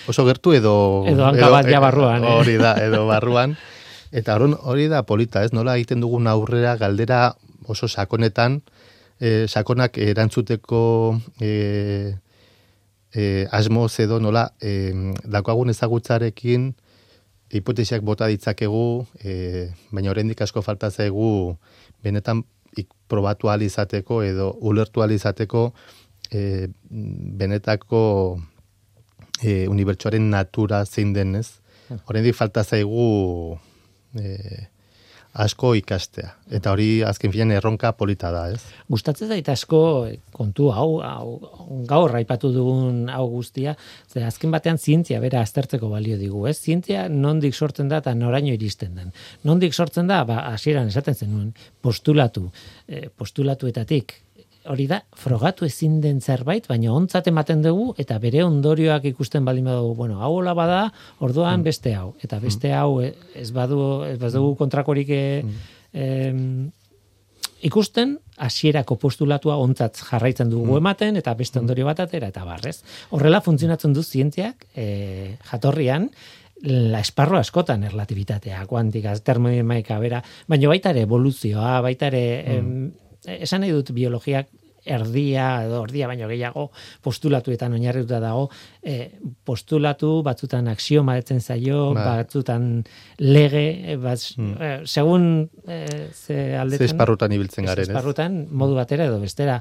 oso gertu edo edo hankabat ja barruan, eh? Hori da, edo barruan. Eta hori da polita, ez? Nola egiten dugun aurrera galdera oso sakonetan, e, sakonak erantzuteko e, e, asmo zedo nola e, dakoagun ezagutzarekin hipotesiak bota ditzakegu, e, baina oraindik asko falta zaigu benetan ik, probatu alizateko edo ulertu alizateko e, benetako e, unibertsuaren natura zein denez. Hmm. Oraindik falta zaigu e, asko ikastea. Eta hori azken filan erronka polita da, ez? Gustatzen da asko kontu hau, hau gaur raipatu dugun hau guztia, ze azken batean zientzia bera aztertzeko balio digu, ez? Zientzia nondik sortzen da eta noraino iristen den. Nondik sortzen da, ba, hasieran esaten zenuen, postulatu, eh, postulatuetatik, hori da, frogatu ezin den zerbait, baina ontzat ematen dugu, eta bere ondorioak ikusten baldin badugu, bueno, hau hola bada, orduan mm. beste hau, eta beste mm. hau ez badu, ez badu mm. kontrakorik mm. ikusten, hasierako postulatua ontzat jarraitzen dugu ematen, eta beste ondorio bat atera, eta barrez. Horrela funtzionatzen du zientziak, e, jatorrian, la esparro askotan erlatibitatea, kuantika, termodinamika bera, baina baita ere evoluzioa, baita ere mm esan nahi dut biologiak erdia edo ordia baino gehiago postulatuetan oinarrituta dago e, postulatu batzutan axioma etzen zaio ba. batzutan lege e, bat, hmm. e, segun e, ze aldetan ze esparrutan ibiltzen garen esparrutan modu batera edo bestera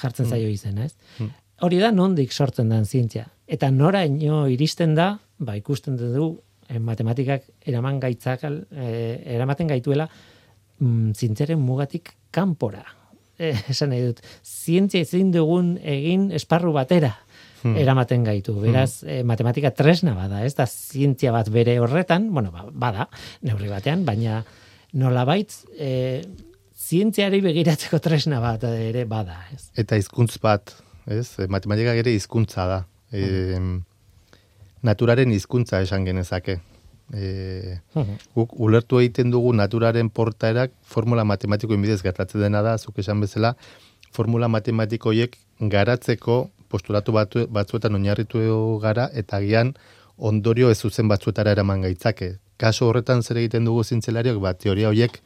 jartzen zaio hmm. izen ez hmm. hori da nondik sortzen den zientzia eta nora ino iristen da ba ikusten dugu e, matematikak eraman gaitzak e, eramaten gaituela mm, zientzaren mugatik kanpora esan nahi dut, zientzia ezin dugun egin esparru batera hmm. eramaten gaitu. Beraz, hmm. eh, matematika tresna bada, ez da zientzia bat bere horretan, bueno, ba, bada, neurri batean, baina nolabait eh, zientziari begiratzeko tresna bat ere bada. Ez? Eta hizkuntz bat ez? E, matematika ere hizkuntza da. E, naturaren hizkuntza esan genezake. E, guk ulertu egiten dugu naturaren portaerak formula matematikoen bidez gertatzen dena da, zuk esan bezala, formula matematikoiek garatzeko posturatu batu, batzuetan oinarritu gara eta gian ondorio ez zuzen batzuetara eraman gaitzake. Kaso horretan zer egiten dugu zintzelariok, bat teoria horiek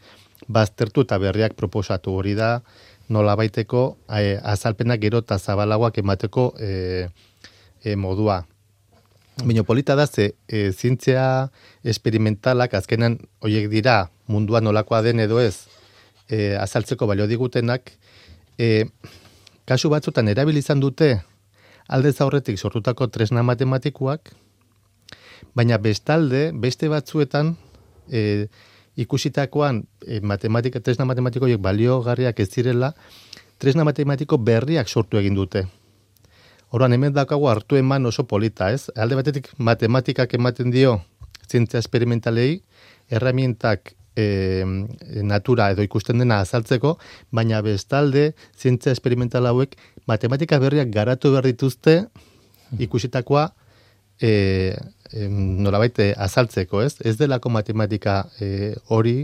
baztertu eta berriak proposatu hori da, nola baiteko e, azalpenak gero eta zabalagoak emateko e, e, modua. Baina polita da, ze e, zintzea esperimentalak azkenan horiek dira mundua nolakoa den edo ez e, azaltzeko balio digutenak, e, kasu batzutan erabilizan dute alde zaurretik sortutako tresna matematikoak, baina bestalde, beste batzuetan, e, ikusitakoan e, matematika, tresna matematikoiek balio garriak ez direla, tresna matematiko berriak sortu egin dute. Horan hemen dakago hartu eman oso polita, ez? Alde batetik matematikak ematen dio zientzia esperimentalei, erramientak e, natura edo ikusten dena azaltzeko, baina bestalde zientzia esperimental hauek matematika berriak garatu behar dituzte ikusitakoa e, e, nolabait azaltzeko, ez? Ez delako matematika e, hori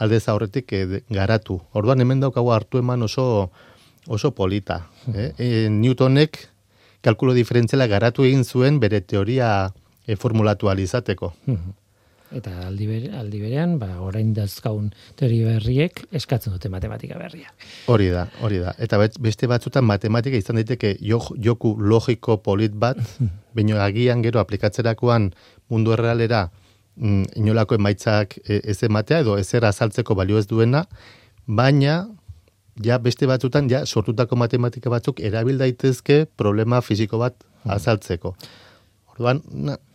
aldez aurretik e, garatu. Orduan hemen daukago hartu eman oso oso polita. Eh? E, Newtonek kalkulo diferentziala garatu egin zuen bere teoria e, formulatu alizateko. Eta aldi, aldi berean, ba, orain dazkaun teoria berriek eskatzen dute matematika berria. Hori da, hori da. Eta beste batzutan matematika izan daiteke joku logiko polit bat, baina agian gero aplikatzerakoan mundu errealera mm, inolako emaitzak e, ez ematea edo ezer azaltzeko balio ez duena, baina ja beste batzutan ja sortutako matematika batzuk erabil daitezke problema fisiko bat azaltzeko. Orduan,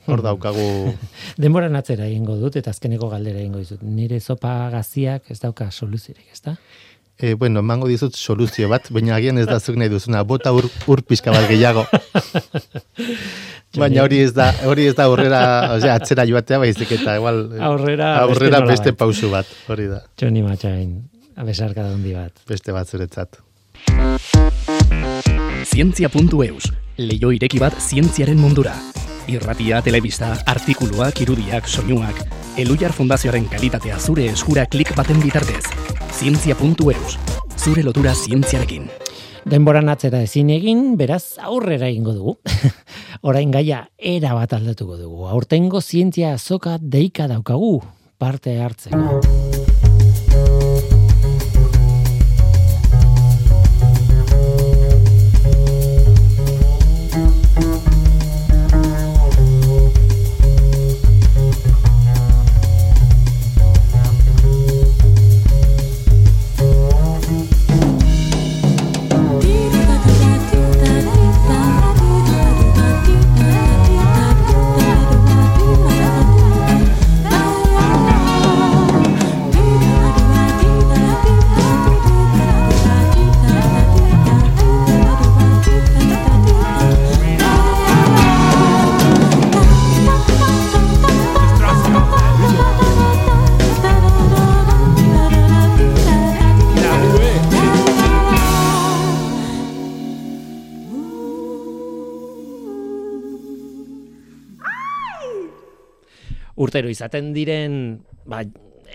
hor daukagu... Denbora natzera egingo dut, eta azkeneko galdera egingo dizut. Nire zopa gaziak ez dauka soluziorik, ez da? E, bueno, emango dizut soluzio bat, baina agian ez da zuk nahi duzuna, bota ur, ur pixka bat gehiago. baina hori ez da, hori ez da aurrera, osea, atzera joatea baizik eta igual, aurrera, aurrera beste, beste pausu bat, hori da. Johnny Matxain, abesarka da bat. Beste bat zuretzat. Zientzia.eus, leio ireki bat zientziaren mundura irratia, telebista, artikuluak, irudiak, soinuak, Elujar Fundazioaren kalitatea zure eskura klik baten bitartez. Zientzia.eus, zure lotura zientziarekin. Denboran atzera ezin egin, beraz aurrera egingo dugu. Orain gaia era bat aldatuko dugu. Aurtengo zientzia azoka deika daukagu parte hartzeko. Urtero izaten diren ba,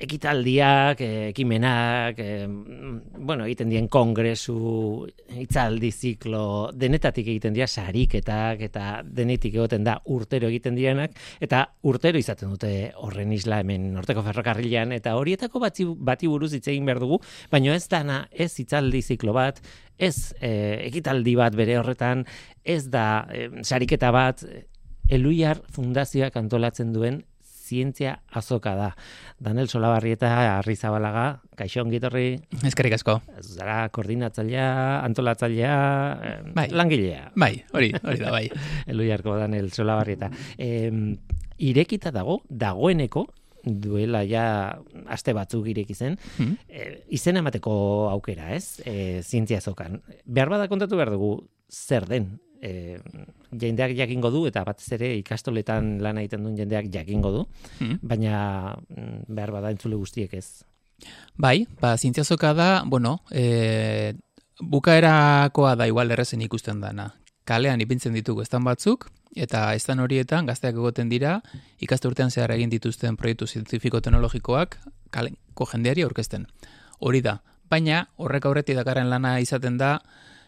ekitaldiak, ekimenak, e, bueno, egiten dien kongresu, itzaldi ziklo, denetatik egiten dira sariketak eta denetik egoten da urtero egiten direnak eta urtero izaten dute horren isla hemen norteko ferrokarrilean eta horietako bati, bati buruz hitz egin behar dugu, baina ez dana, ez itzaldi ziklo bat, ez e, ekitaldi bat bere horretan, ez da e, sariketa bat, Eluiar Fundazioak antolatzen duen zientzia azoka da. Daniel Solabarrieta, Arri Zabalaga, kaixo ongitorri. Eskerrik asko. Zara koordinatzailea, antolatzailea, bai. langilea. Bai, hori, hori da, bai. Elu jarko Daniel Solabarrieta. E, irekita dago, dagoeneko, duela ja aste batzuk ireki zen, hmm. e, izen emateko aukera, ez? E, zientzia azokan. Behar bada kontatu behar dugu, zer den e, jendeak jakingo du eta batez ere ikastoletan lan egiten duen jendeak jakingo du, hmm. baina mm, behar bada entzule guztiek ez. Bai, ba, zientziazoka da, bueno, e, bukaerakoa da igual errezen ikusten dana. Kalean ipintzen ditugu estan batzuk, eta estan horietan gazteak egoten dira, ikaste urtean zehar egin dituzten proiektu zientifiko-teknologikoak kaleko jendeari aurkezten. Hori da, baina horrek aurretik dakarren lana izaten da,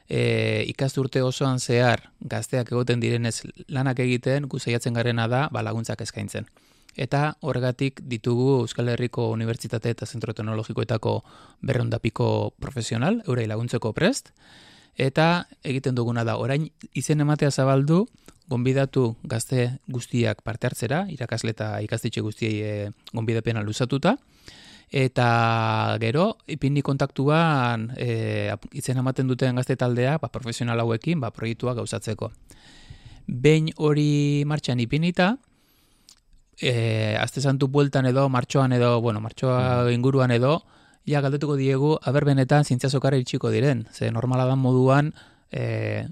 e, ikasturte osoan zehar gazteak egoten direnez lanak egiten, guzaiatzen garena da, ba, laguntzak eskaintzen. Eta horregatik ditugu Euskal Herriko Unibertsitate eta Zentro Teknologikoetako berrondapiko profesional, eurei laguntzeko prest, eta egiten duguna da, orain izen ematea zabaldu, gonbidatu gazte guztiak parte hartzera, irakasle eta ikastitxe guztiei e, gonbidapena luzatuta, eta gero ipini kontaktuan e, izen ematen duten gazte taldea ba, profesional hauekin ba, proiektua gauzatzeko. Behin hori martxan ipinita, e, azte santu bueltan edo, martxoan edo, bueno, martxoa mm. inguruan edo, ja galdetuko diegu, aber benetan zintziazokara itxiko diren. Ze normala da moduan, e,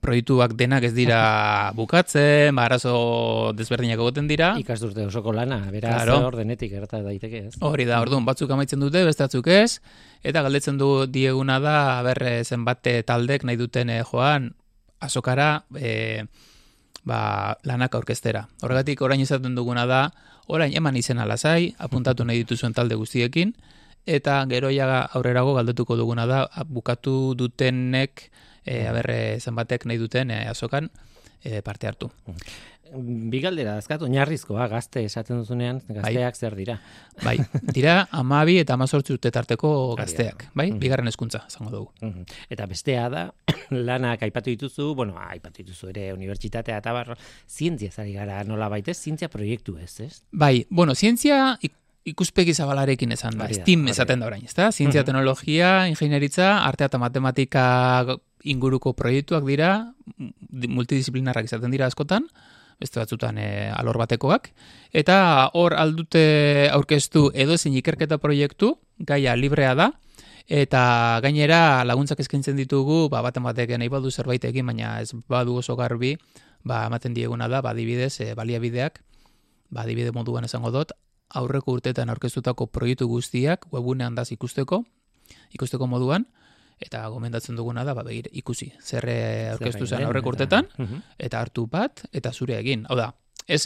proiektuak denak ez dira bukatzen, ba, arazo desberdinak egoten dira. Ikasturte osoko lana, beraz claro. ordenetik erata daiteke ez. Hori da, orduan batzuk amaitzen dute, beste batzuk ez, eta galdetzen du dieguna da, berre zenbate taldek nahi duten eh, joan, azokara, e, ba, lanak aurkeztera. Horregatik, orain izaten duguna da, orain eman izena lasai, apuntatu nahi dituzuen talde guztiekin, eta gero ja aurrerago galdetuko duguna da, bukatu dutenek, e, aberre zenbatek nahi duten e, azokan e, parte hartu. Bi galdera, azkat, oinarrizkoa gazte esaten duzunean, bai. gazteak zer dira? Bai, dira amabi eta amazortzi tarteko gazteak, bai? Bigarren hezkuntza zango dugu. Eta bestea da, lanak aipatu dituzu, bueno, aipatu dituzu ere, unibertsitatea eta barro, zientzia zari gara nola baitez, zientzia proiektu ez, ez? Bai, bueno, zientzia ikuspegi zabalarekin esan da, STEAM esaten da orain, ezta? Zientzia, teknologia, ingenieritza, artea eta matematika inguruko proiektuak dira, multidisciplinarrak izaten dira askotan, beste batzutan e, alor batekoak, eta hor aldute aurkeztu edo ezin ikerketa proiektu, gaia librea da, eta gainera laguntzak eskaintzen ditugu, ba, baten batek nahi badu zerbait egin, baina ez badu oso garbi, ba, ematen dieguna da, badibidez, ba, e, baliabideak, badibide ba, moduan esango dut, aurreko urteetan aurkeztutako proiektu guztiak webunean daz ikusteko, ikusteko moduan, eta gomendatzen duguna da, ba, begir, ikusi, zer aurkeztu zen aurreko urteetan, mhm. eta hartu bat, eta zure egin. Hau da, ez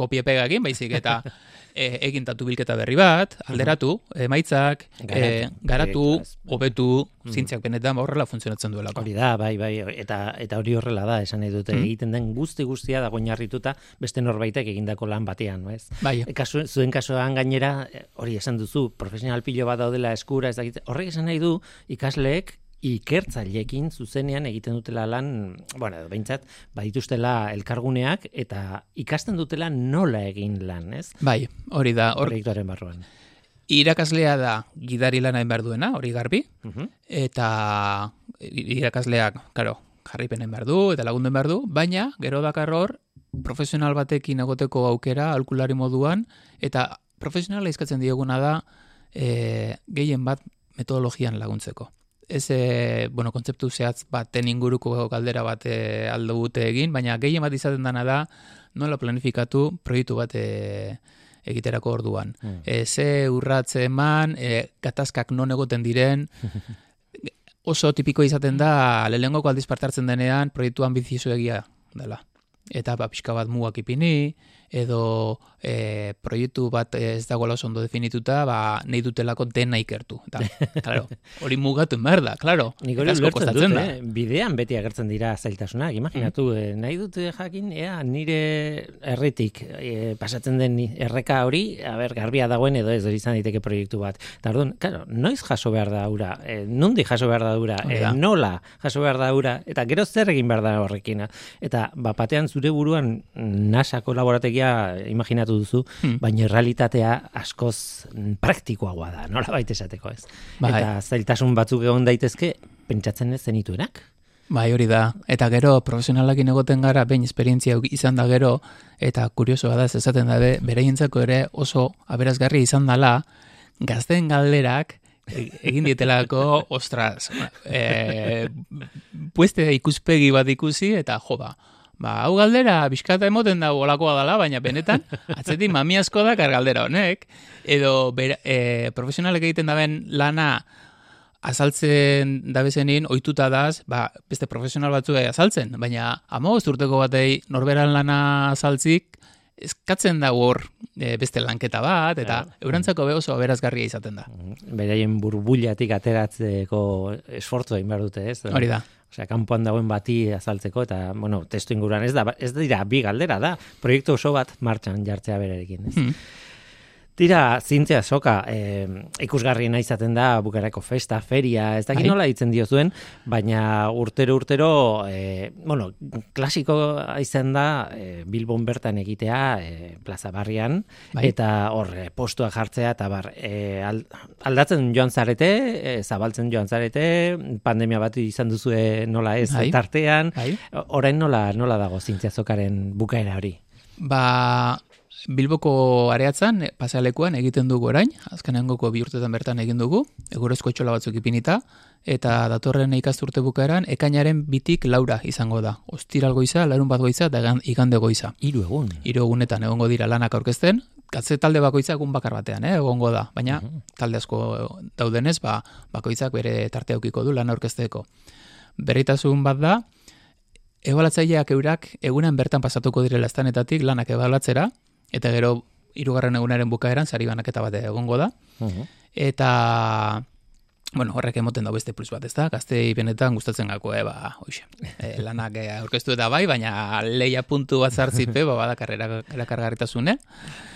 kopiepega egin, baizik, eta e, egin tatu bilketa berri bat, alderatu, emaitzak, e, garatu, hobetu, mm. zintziak benetan ba, horrela funtzionatzen duela. Hori da, bai, bai, eta eta hori horrela da, esan nahi dute, mm. egiten den guzti guztia dago oinarrituta beste norbaitek egindako lan batean, ez? Bai. E, kasu, zuen kasuan gainera, hori esan duzu, profesional pilo bat daudela eskura, ez dakit, horrek esan nahi du, ikasleek ikertzaileekin zuzenean egiten dutela lan, bueno, behintzat, badituztela elkarguneak eta ikasten dutela nola egin lan, ez? Bai, hori da. Hor... Proiektuaren barruan. Irakaslea da gidari lana behar duena, hori garbi, eta irakasleak, karo, jarripenen behar du, eta lagunden behar du, baina, gero dakar hor, profesional batekin egoteko aukera, alkulari moduan, eta profesionala izkatzen dieguna da, e, gehien bat metodologian laguntzeko ez e, bueno, kontzeptu zehatz baten inguruko galdera bat e, aldo gute egin, baina gehien bat izaten dana da nola planifikatu proiektu bat e, egiterako orduan. Mm. E, ze urratze eman, e, gatazkak non egoten diren, oso tipiko izaten da, lehenengoko aldiz partartzen denean, proiektu ambizioso egia dela. Eta ba, pixka bat mugak ipini, edo e, proiektu bat ez dagoela oso ondo definituta, ba, nahi dutelako dena ikertu. Eta, claro, hori mugatu behar da, claro. Nik hori dut, eh? bidean beti agertzen dira zailtasunak. Imaginatu, mm. eh, nahi dute jakin, ea, nire erretik eh, pasatzen den erreka hori, a ber, garbia dagoen edo ez izan diteke proiektu bat. Eta orduan, claro, noiz jaso behar da ura, eh, nundi jaso behar da ura, eh, nola jaso behar da ura, eta gero zer egin behar da horrekina. Eta, bapatean zure buruan NASA kolaborategia imaginatu duzu, hmm. baina realitatea askoz praktikoagoa da, nola baita esateko ez. Bai. Eta zailtasun batzuk egon daitezke, pentsatzen ez zenituenak. Bai, hori da. Eta gero, profesionalakin egoten gara, behin esperientzia izan da gero, eta kuriosoa da, ez esaten da, bereientzako ere oso aberazgarri izan dela, gazten galderak, e, egin dietelako, ostras, e, pueste ikuspegi bat ikusi, eta jo ba, Ba, hau galdera, bizkata emoten da olakoa dela, baina benetan, atzeti mami asko da galdera honek, edo ber, e, profesionalek egiten daben lana azaltzen dabezenin ohituta daz, ba, beste profesional batzu azaltzen, baina amagoz urteko batei norberan lana azaltzik, eskatzen da hor e, beste lanketa bat, eta Ja. eurantzako be oso aberazgarria izaten da. Beraien burbuliatik ateratzeko esfortzu egin behar dute, ez? Hori da. Osea, kanpoan dagoen bati azaltzeko eta, bueno, testu inguruan ez da, ez dira bi galdera da, proiektu oso bat martxan jartzea berarekin, ez? Hmm. Tira, zintzea soka, eh, ikusgarriena izaten da bukarako festa, feria, ez dakit Bai. nola ditzen diozuen, baina urtero urtero, eh, bueno, klasiko izan da eh, Bilbon bertan egitea eh, plaza barrian, Bai. eta hor postua jartzea, eta bar, al- aldatzen joan zarete, eh, zabaltzen joan zarete, pandemia bat izan duzue nola ez, Bai. tartean, Bai. orain nola, nola dago zintzea zokaren bukaera hori? Ba, Bilboko areatzan, e, pasealekuan egiten dugu orain, azkenengoko bi urtetan bertan egin dugu, egurezko etxola batzuk ipinita, eta datorren ikasturte bukaeran, ekainaren bitik laura izango da. Ostiral goiza, larun bat goiza, eta egan- igande goiza. Hiru egun. Hiru egunetan egongo dira lanak aurkezten, katze talde bakoitza egun bakar batean, eh, egongo da, baina talde asko daudenez, ba, bakoitzak bere tartea ukiko du lan aurkezteko. Berritasun bat da, ebaluatzaileak eurak egunean bertan pasatuko direla estanetatik lanak ebaluatzera, eta gero hirugarren egunaren bukaeran sari banaketa bat egongo da, eta bueno, horrek emoten da beste plus bat, ezta? Gaztei benetan gustatzen gako, eh, ba, hoxe. E, lanak eh, aurkeztu eta bai, baina leia puntu bat zartzipe, ba, badakar erakargarritasune.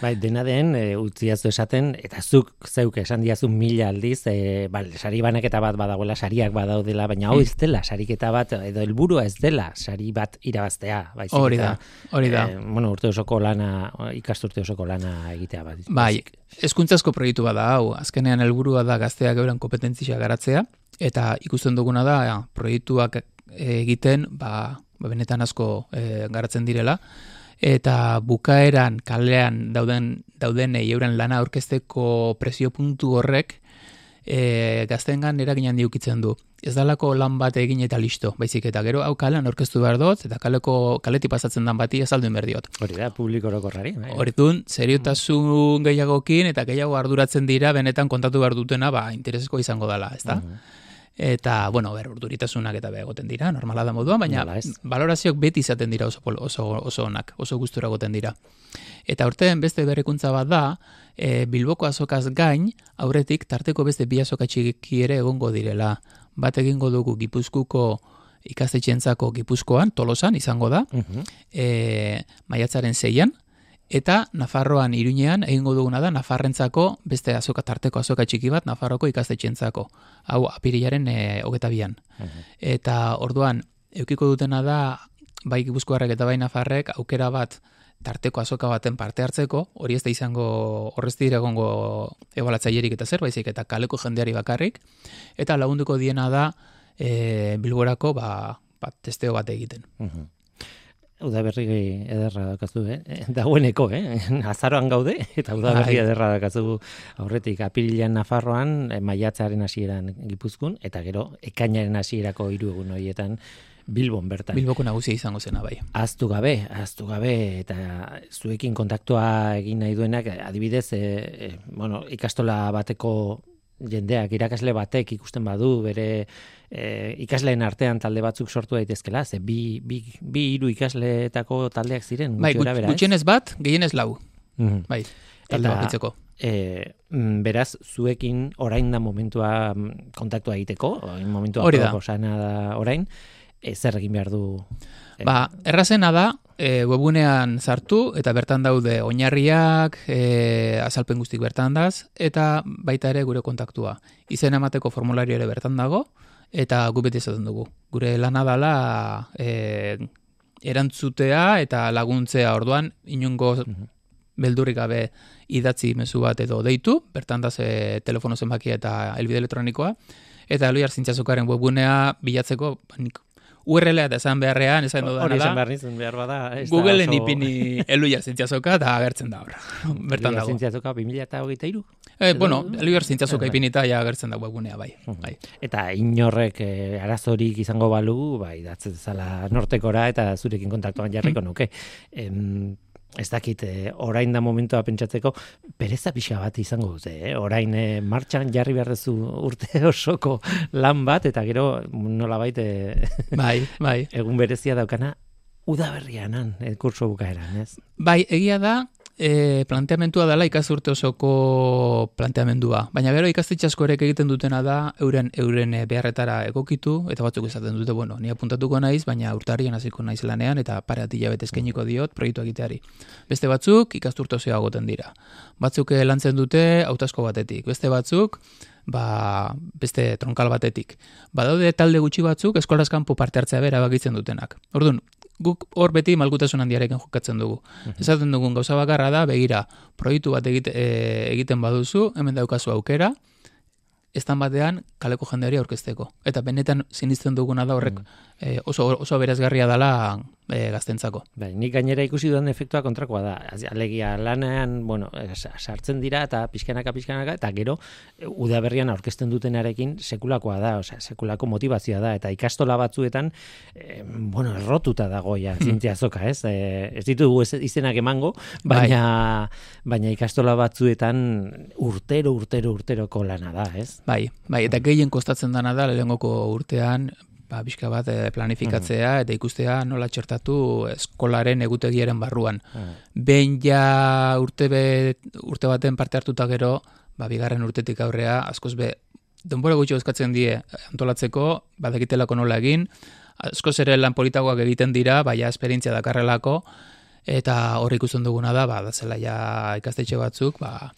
Bai, dena den, e, utziazu esaten, eta zuk zeuk esan diazu mila aldiz, e, bal, sari banaketa bat badagoela, sariak badaudela, baina hau ez dela, sariketa bat, edo helburua ez dela, sari bat irabaztea. Baizik, Hori da, hori da. E, bueno, urte osoko lana, ikasturte osoko lana egitea bat. Bai, hezkuntzazko proiektu bada hau, azkenean helburua da gazteak euren kompetentzia garatzea, eta ikusten duguna da ja, proiektuak egiten, ba, ba benetan asko e, garatzen direla, eta bukaeran kalean dauden dauden euren lana aurkezteko presio puntu horrek e, gaztengan eragin handi ukitzen du. Ez dalako lan bat egin eta listo, baizik eta gero hau kalean aurkeztu behar dut, eta kaleko kaleti pasatzen dan bati azaldu behar diot. Hori da, publiko orokorrari. Bai. Orduan, seriotasun gehiagokin eta gehiago arduratzen dira benetan kontatu behar dutena, ba, interesesko izango dela, ezta? Eta, bueno, ber, urduritasunak eta egoten dira, normala da moduan, baina valorazioak beti izaten dira oso, oso, oso onak, oso gustura egoten dira. Eta urtean beste berrikuntza bat da, e, Bilboko azokaz gain, aurretik tarteko beste bi azoka txiki ere egongo direla. Bat egingo dugu Gipuzkuko ikastetxentzako Gipuzkoan, Tolosan izango da, Mhm. e, maiatzaren zeian, eta Nafarroan iruñean egingo duguna da Nafarrentzako beste azoka tarteko azoka txiki bat Nafarroko ikastetxentzako. Hau apirilaren e, hogeta bian. Eta orduan, eukiko dutena da, bai Gipuzkoarrek eta bai Nafarrek aukera bat tarteko azoka baten parte hartzeko, hori ez da izango horrez dira egongo ebalatzaierik eta zer, baizik eta kaleko jendeari bakarrik, eta lagunduko diena da e, bilborako ba, bat testeo bat egiten. Mhm. Udaberri ederra dakazu, eh? Dagoeneko, eh? Azaroan gaude, eta udaberri Bai. ederra dakazu aurretik apirilean Nafarroan, eh, maiatzaren hasieran Gipuzkun, eta gero ekainaren hasierako hiru egun horietan Bilbon bertan. Bilboko nagusia izango zena bai. Aztu gabe, aztu gabe, eta zuekin kontaktua egin nahi duenak, adibidez, e, e, bueno, ikastola bateko jendeak, irakasle batek ikusten badu, bere e, ikasleen artean talde batzuk sortu daitezkela, ze bi, bi, bi hiru ikasleetako taldeak ziren, Bai, gorabehera, ez? gutxienez bat, gehienez lau. Mhm. Bai, talde bakitzeko. E, mm, beraz, zuekin orain da momentua mm, kontaktua egiteko, orain momentua Hori da. da orain, e, zer egin behar du? e, Ba, errazena da, e, webunean sartu, eta bertan daude oinarriak, e, azalpen guztik bertan daz, eta baita ere gure kontaktua. Izen emateko formulario ere bertan dago, eta gu beti esaten dugu. Gure lana dala e, erantzutea eta laguntzea. Orduan, inungo beldurrik gabe idatzi mezu bat edo deitu, bertan da ze telefono zenbakia eta elbide elektronikoa, eta Eloiar Zintzazukaren webgunea bilatzeko, ba, nik URL-a eta esan beharrean, esan Hori dudana esan behar nizun behar bada. Googleen oso- ipini Eloiar Zintzazuka eta agertzen da hor. Bertan dago. Zintziazuka 2023? Eh, bueno, Eloiar Zintzazuka Bai. ipinita ja agertzen da webgunea bai. bai. Eta inorrek eh, arazorik izango balu, bai, datzen zala nortekora eta zurekin kontaktuan jarriko nuke. Em, ez dakit, eh, orain da momentua pentsatzeko, pereza pixa bat izango dute, eh? orain eh, martxan jarri behar duzu urte osoko lan bat, eta gero nola baite bai, bai. egun berezia daukana, udaberrianan, eh, kurso bukaeran, ez? Bai, egia da, e, planteamentua dela ikasturte osoko planteamendua. Baina gero ikastetxe asko egiten dutena da euren euren e, beharretara egokitu eta batzuk esaten dute, bueno, ni apuntatuko naiz, baina urtarrian hasiko naiz lanean eta pare hilabete eskainiko diot proiektu egiteari. Beste batzuk ikasturte osoa goten dira. Batzuk e, lantzen dute hautasko batetik, beste batzuk ba, beste tronkal batetik. Badaude talde gutxi batzuk eskolaz kanpo parte hartzea bera bakitzen dutenak. Orduan, guk hor beti malgutasun handiarekin jokatzen dugu. Mhm. Esaten dugun gauza bakarra da, begira, proiektu bat egite, e, egiten baduzu, hemen daukazu aukera, estan batean kaleko jendeari aurkezteko. Eta benetan sinisten duguna da horrek mhm. e, oso, oso berazgarria dela e, gaztentzako. Bai, nik gainera ikusi duen efektua kontrakoa da. Alegia lanean, bueno, sartzen dira eta pizkanaka pizkanaka eta gero e, udaberrian aurkezten dutenarekin sekulakoa da, osea, sekulako motivazioa da eta ikastola batzuetan e, bueno, errotuta dago ja, hmm. zintzia zoka, ez? E, ez ditugu ez, izenak emango, baina bai. baina ikastola batzuetan urtero urtero urteroko lana da, ez? Bai, bai, eta gehien kostatzen dana da lehengoko urtean ba, bizka bat e, planifikatzea mm. eta ikustea nola txertatu eskolaren egutegiaren barruan. Mm. Behin ja urte, be, urte baten parte hartuta gero, ba, bigarren urtetik aurrea, askoz be, denbora gutxi eskatzen die antolatzeko, badakitelako nola egin, askoz ere lan politagoak egiten dira, baina esperientzia dakarrelako, eta horrik ikusten duguna da, ba, da zela ja ikastetxe batzuk, ba,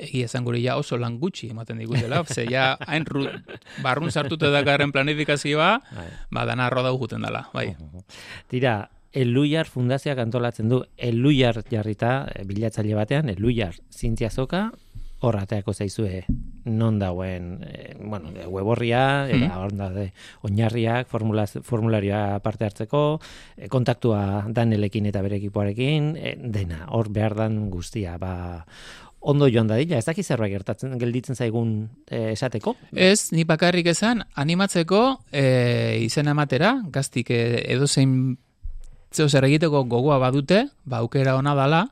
egia esan gure ja oso lan gutxi ematen digutela, ze ja hain ru, barrun sartuta dakarren planifikazioa, bai. ba, dana roda uguten dela, bai. Tira, Eluiar fundazioak antolatzen du, Eluiar jarrita, eh, bilatzaile batean, Eluiar zintziazoka, horrateako zaizue non dauen, e, bueno, weborria, eta mm -hmm. da, oinarriak, formularioa parte hartzeko, e, kontaktua danelekin eta bere ekipoarekin, dena, hor behar dan guztia, ba, ondo joan da dila, ez dakiz zerbait gertatzen gelditzen zaigun e, esateko? Ez, ni bakarrik esan, animatzeko e, izen ematera, gaztik e, edo zein zeo zer egiteko gogoa badute, ba, aukera ona dala,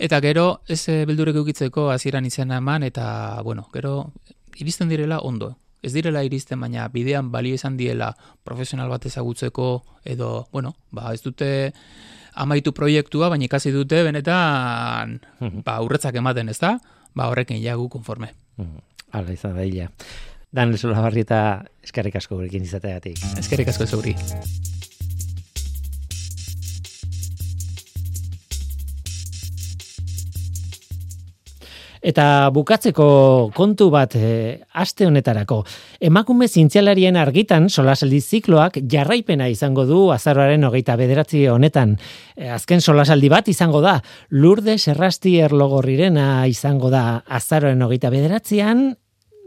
eta gero ez e, bildurek eukitzeko hasieran izena eman, eta, bueno, gero iristen direla ondo. Ez direla iristen, baina bidean balio izan diela profesional bat ezagutzeko, edo, bueno, ba, ez dute amaitu proiektua, baina ikasi dute benetan ba, urretzak ematen, ez da? Ba, horrekin jagu konforme. Hala izan da hila. Dan, lesola barri eta eskerrik asko gurekin izateatik. Eskerrik asko zeuri. Eta bukatzeko kontu bat e, aste honetarako. Emakume zintzialarien argitan solasaldi zikloak jarraipena izango du azaroaren hogeita bederatzi honetan. E, azken solasaldi bat izango da. Lurde serrasti erlogorrirena izango da azaroaren hogeita bederatzean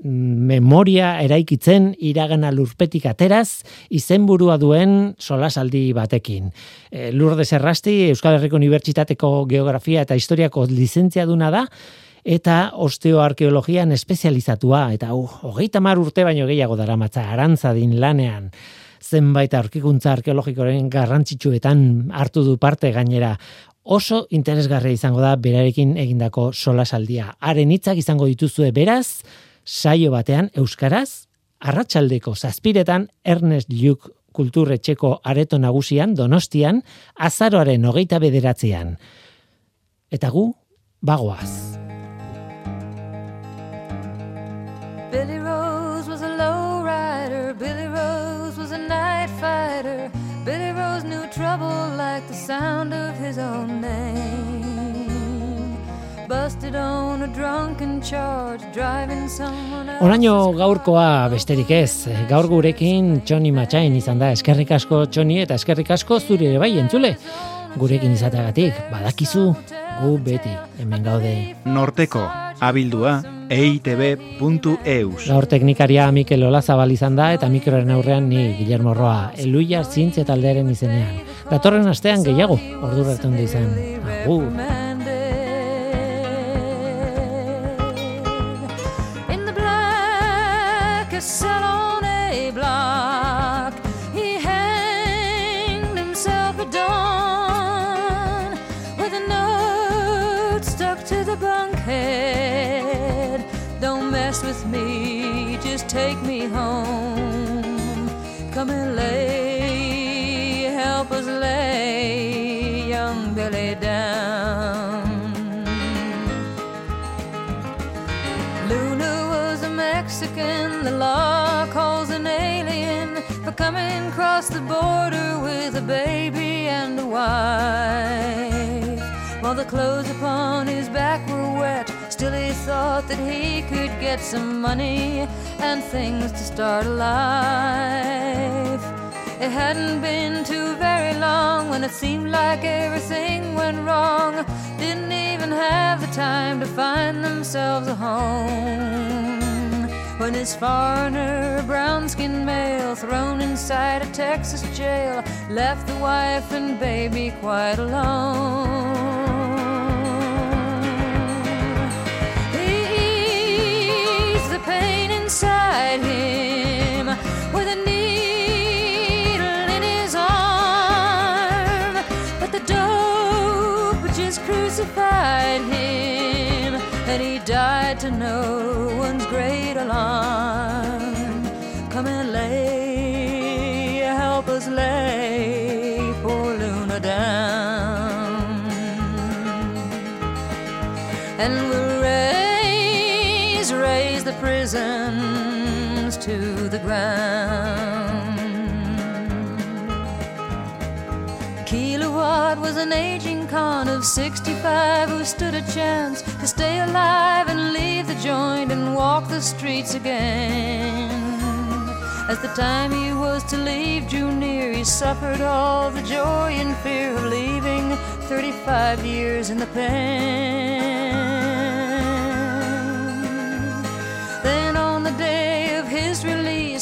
memoria eraikitzen iragana lurpetik ateraz izenburua duen solasaldi batekin. E, Lurde Serrasti Euskal Herriko Unibertsitateko Geografia eta Historiako lizentzia duna da, eta osteoarkeologian espezializatua, eta uh, hogeita mar urte baino gehiago dara matza arantzadin lanean, zenbait aurkikuntza arkeologikoren garrantzitsuetan hartu du parte gainera, oso interesgarria izango da berarekin egindako solasaldia. Haren hitzak izango dituzue beraz, saio batean euskaraz, arratsaldeko zazpiretan Ernest Lluc kulturretxeko areto nagusian donostian, azaroaren hogeita bederatzean. Eta gu, bagoaz. Billy Rose was a low rider, Billy Rose was a night fighter. Billy Rose knew trouble like the sound of his own name. Busted on a drunken charge, driving someone else. Oraino gaurkoa besterik ez, gaur gurekin Johnny Machain izan da, eskerrik asko Johnny eta eskerrik asko zuri ere bai entzule. Gurekin izateagatik, badakizu, gu beti, hemen gaude. Norteko, abildua, eitb.eus. Gaur teknikaria Mikel Olazabal izan da eta mikroren aurrean ni Guillermo Roa, eluia zientzia taldearen izenean. Datorren astean gehiago, ordu bertan izan. Agur. Take me home. Come and lay, help us lay young Billy down. Luna was a Mexican, the law calls an alien for coming across the border with a baby and a wife. While the clothes upon his back were wet, still he thought that he could get some money and things to start a life. It hadn't been too very long when it seemed like everything went wrong. Didn't even have the time to find themselves a home. When his foreigner, brown skinned male, thrown inside a Texas jail, left the wife and baby quite alone. Inside him with a needle in his arm, but the dope just crucified him, and he died to no one's great alarm. Come and lay, help us lay poor Luna down and we'll prisons to the ground. Kilowatt was an aging con of 65 who stood a chance to stay alive and leave the joint and walk the streets again. As the time he was to leave drew near, he suffered all the joy and fear of leaving 35 years in the pen.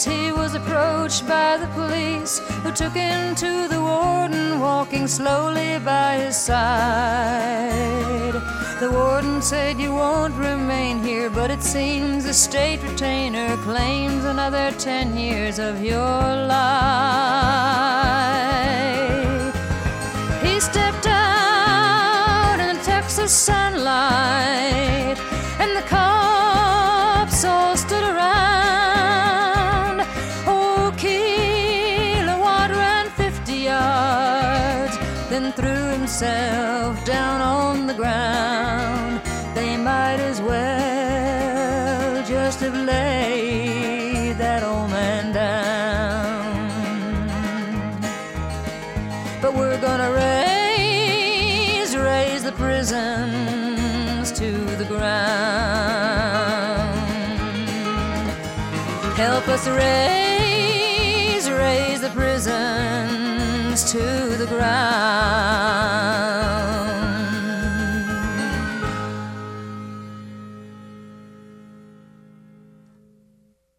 Release, he was approached by the police who took him to the warden, walking slowly by his side. The warden said, You won't remain here, but it seems the state retainer claims another 10 years of your life. He stepped out in the Texas sunlight, down on the ground. They might as well just have laid that old man down but we're gonna raise, raise the prisons to the ground. Help us raise, raise the prisons to the ground.